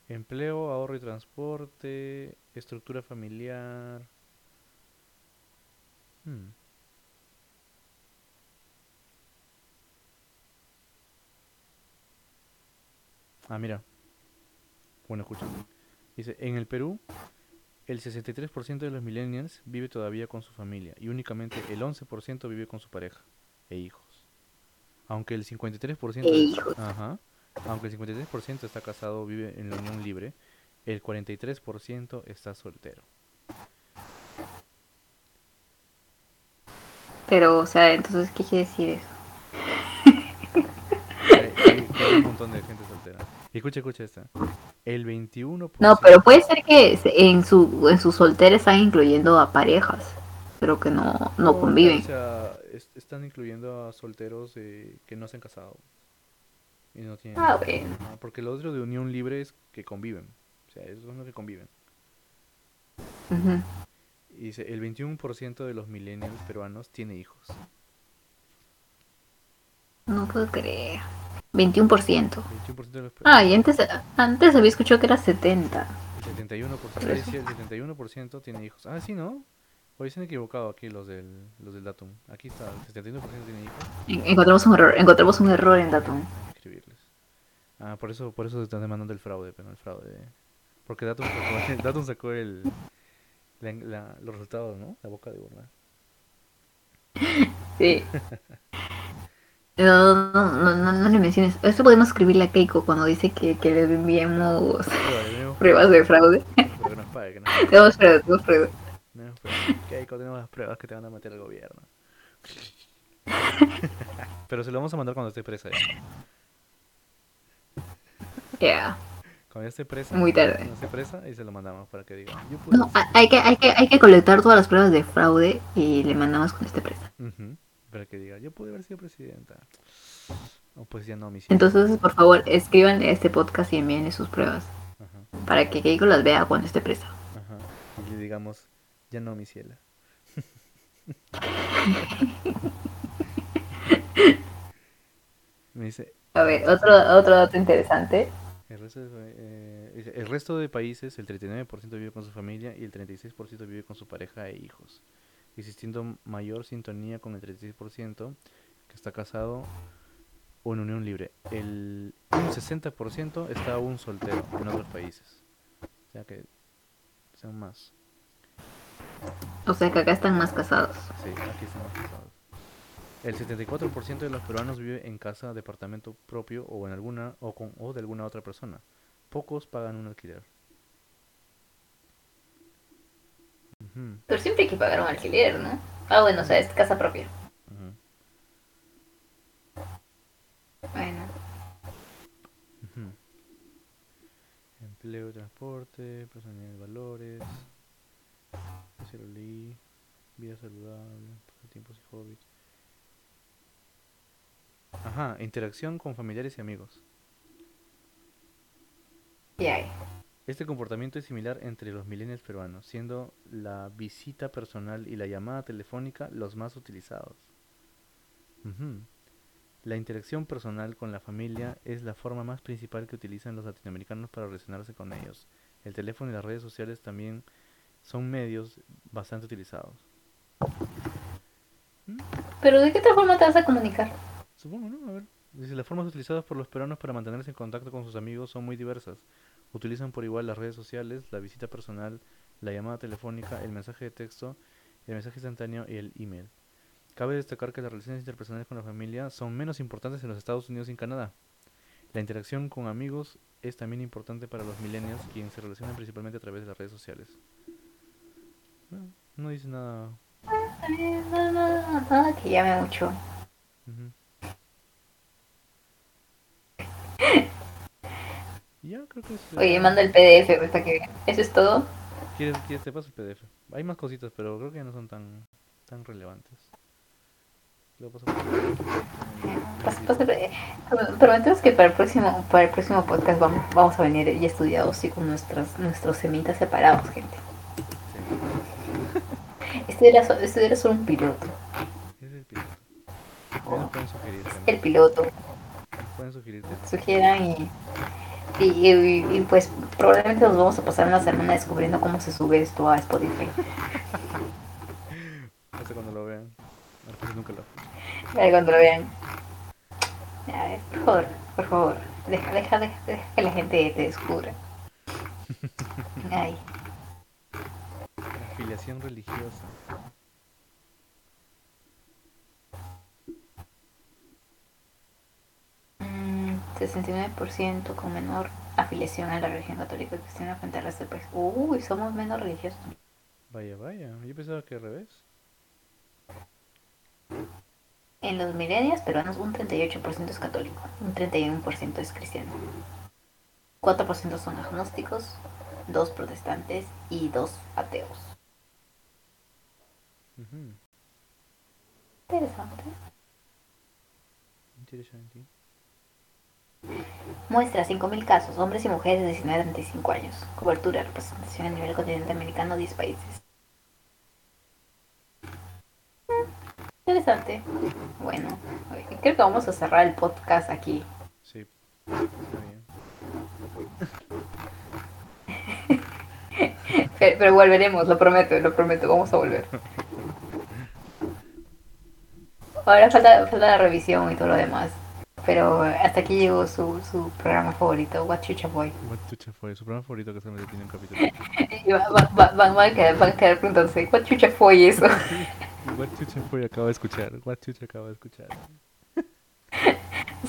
empleo, ahorro y transporte, estructura familiar. Hmm. Ah, mira. Bueno, escucha. Dice, en el Perú, el 63% de los millennials vive todavía con su familia y únicamente el 11% vive con su pareja e hijos. Aunque el 53% E de- hijos. Ajá. Aunque el 53% está casado o vive en la unión libre, el 43% está soltero. Pero, o sea, entonces, ¿qué quiere decir eso? Hay, hay- hay un montón de gente soltera. Y escucha, escucha esta. El 21%. No, pero puede ser que en su, en su soltera están incluyendo a parejas, pero que no, no o conviven. sea, es- están incluyendo a solteros eh, que no se han casado. Y no. Ah, bueno. Ajá, porque lo otro de unión libre es que conviven. O sea, esos son los que conviven. Ujú. Y dice, el 21% de los millennials peruanos tiene hijos. No puedo creer. 21%. 21% de los peruanos. Ah, y antes, antes había escuchado que era 70. El 71%, ahí decía, el 71% tiene hijos. Ah, sí, ¿no? Hoy se han equivocado aquí los del, los del Datum. Aquí está, el 71% tiene hijos. En- Encontramos un error, encontramos un error en Datum. Ah, por eso, por eso se están demandando el fraude, pero no el fraude. Porque Datum sacó, Datum sacó el, la- la- los resultados, ¿no? La boca de urna. Sí. No, no, no, no, no le menciones. Esto podemos escribirle a Keiko cuando dice que, que le enviemos pruebas de fraude. pero que nos pague, que nos pague. Tenemos pruebas, tenemos pruebas. Tenemos pruebas. Keiko, tenemos las pruebas que te van a meter al gobierno. pero se lo vamos a mandar cuando esté presa ya. Ya, Cuando ya esté presa. muy tarde. Cuando esté presa y se lo mandamos para que diga. Yo No, hay que, hay, que, hay que colectar todas las pruebas de fraude y le mandamos con este presa. Para que diga, yo pude haber sido presidenta. O pues ya no, mi. Entonces, por favor, escriban este podcast y envíenle sus pruebas Ajá, para que Keiko las vea cuando esté presa. ajá. Y le digamos, ya no, mi cielo. Me dice, A ver, otro, otro dato interesante. El resto, de, eh, el resto de países, el 39% vive con su familia y el 36% vive con su pareja e hijos, existiendo mayor sintonía con el 36% que está casado o en unión libre. El un 60% está aún soltero en otros países. O sea que son más. O sea que acá están más casados. Sí, aquí estamos casados. El 74% de los peruanos vive en casa, departamento propio o en alguna o con o de alguna otra persona. Pocos pagan un alquiler. Pero siempre hay que pagar un alquiler, ¿no? Ah, bueno, o sea, es casa propia. Bueno. Empleo, transporte, personalidad de valores. Vida saludable, pasatiempos y hobbies. Ajá, interacción con familiares y amigos. Y hay. Este comportamiento es similar entre los millennials peruanos, siendo la visita personal y la llamada telefónica los más utilizados. La interacción personal con la familia es la forma más principal que utilizan los latinoamericanos para relacionarse con ellos. El teléfono y las redes sociales también son medios bastante utilizados. Pero ¿de qué otra forma te vas a comunicar? Supongo, ¿no? A ver. Dice, las formas utilizadas por los peruanos para mantenerse en contacto con sus amigos son muy diversas. Utilizan por igual las redes sociales, la visita personal, la llamada telefónica, el mensaje de texto, el mensaje instantáneo y el email. Cabe destacar que las relaciones interpersonales con la familia son menos importantes en los Estados Unidos y en Canadá. La interacción con amigos es también importante para los millennials, quienes se relacionan principalmente a través de las redes sociales. No, no dice nada. Que llame mucho. Ujú. Ya, creo que es... Oye, eh, manda el PDF pues, para que. ¿Eso es todo? ¿Quieres, quieres te paso el PDF? Hay más cositas, pero creo que no son tan, tan relevantes. Lo paso eh, Prometemos que para el próximo, para el próximo podcast vamos, vamos a venir ya estudiados y con nuestras, nuestros semitas separados, gente. Sí, Este era, este era solo un piloto. es el piloto. Ya nos pueden sugerir El piloto. Nos pueden sugerir. Sugieran y, y, y- y, pues probablemente nos vamos a pasar una semana descubriendo cómo se sube esto a Spotify. Hasta cuando lo vean. Nunca lo Ahí cuando lo vean. A ver, por favor, por favor. Deja, deja, deja, deja que la gente te descubra. Ay. Afiliación religiosa. 69% con menor afiliación a la religión católica cristiana frente al resto del país. Uy, somos menos religiosos. Vaya, vaya. Yo pensaba que al revés. En los milenios peruanos un 38% es católico, un 31% es cristiano. 4% son agnósticos, 2 protestantes y 2 ateos. Interesante. Interesante. Muestra 5.000 casos, hombres y mujeres de 19 a 35 años. Cobertura, representación a nivel continente americano, 10 países. Interesante. Bueno, creo que vamos a cerrar el podcast aquí. Sí. Está bien. Pero, pero volveremos, lo prometo, lo prometo, vamos a volver. Ahora falta, falta la revisión y todo lo demás. Pero hasta aquí llegó su, su programa favorito, What Chucha Boy. What Chucha fue su programa favorito que solamente tiene un capítulo. Y va- va- va- van, van a quedar, van a quedar preguntándose, What Chucha fue eso? What Chucha fue acabo de escuchar. What Chucha acabo de escuchar.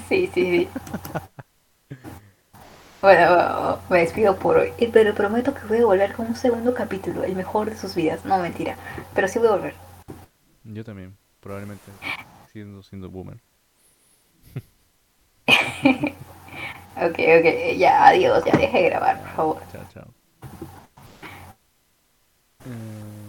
Sí, sí, sí. Bueno, me despido por hoy. Eh, Pero prometo que voy a volver con un segundo capítulo, el mejor de sus vidas. No, mentira. Pero sí voy a volver. Yo también, probablemente siendo siendo boomer. Ok, ok. Ya, adiós. Ya deje de grabar, por favor. Chao, chao. Eh,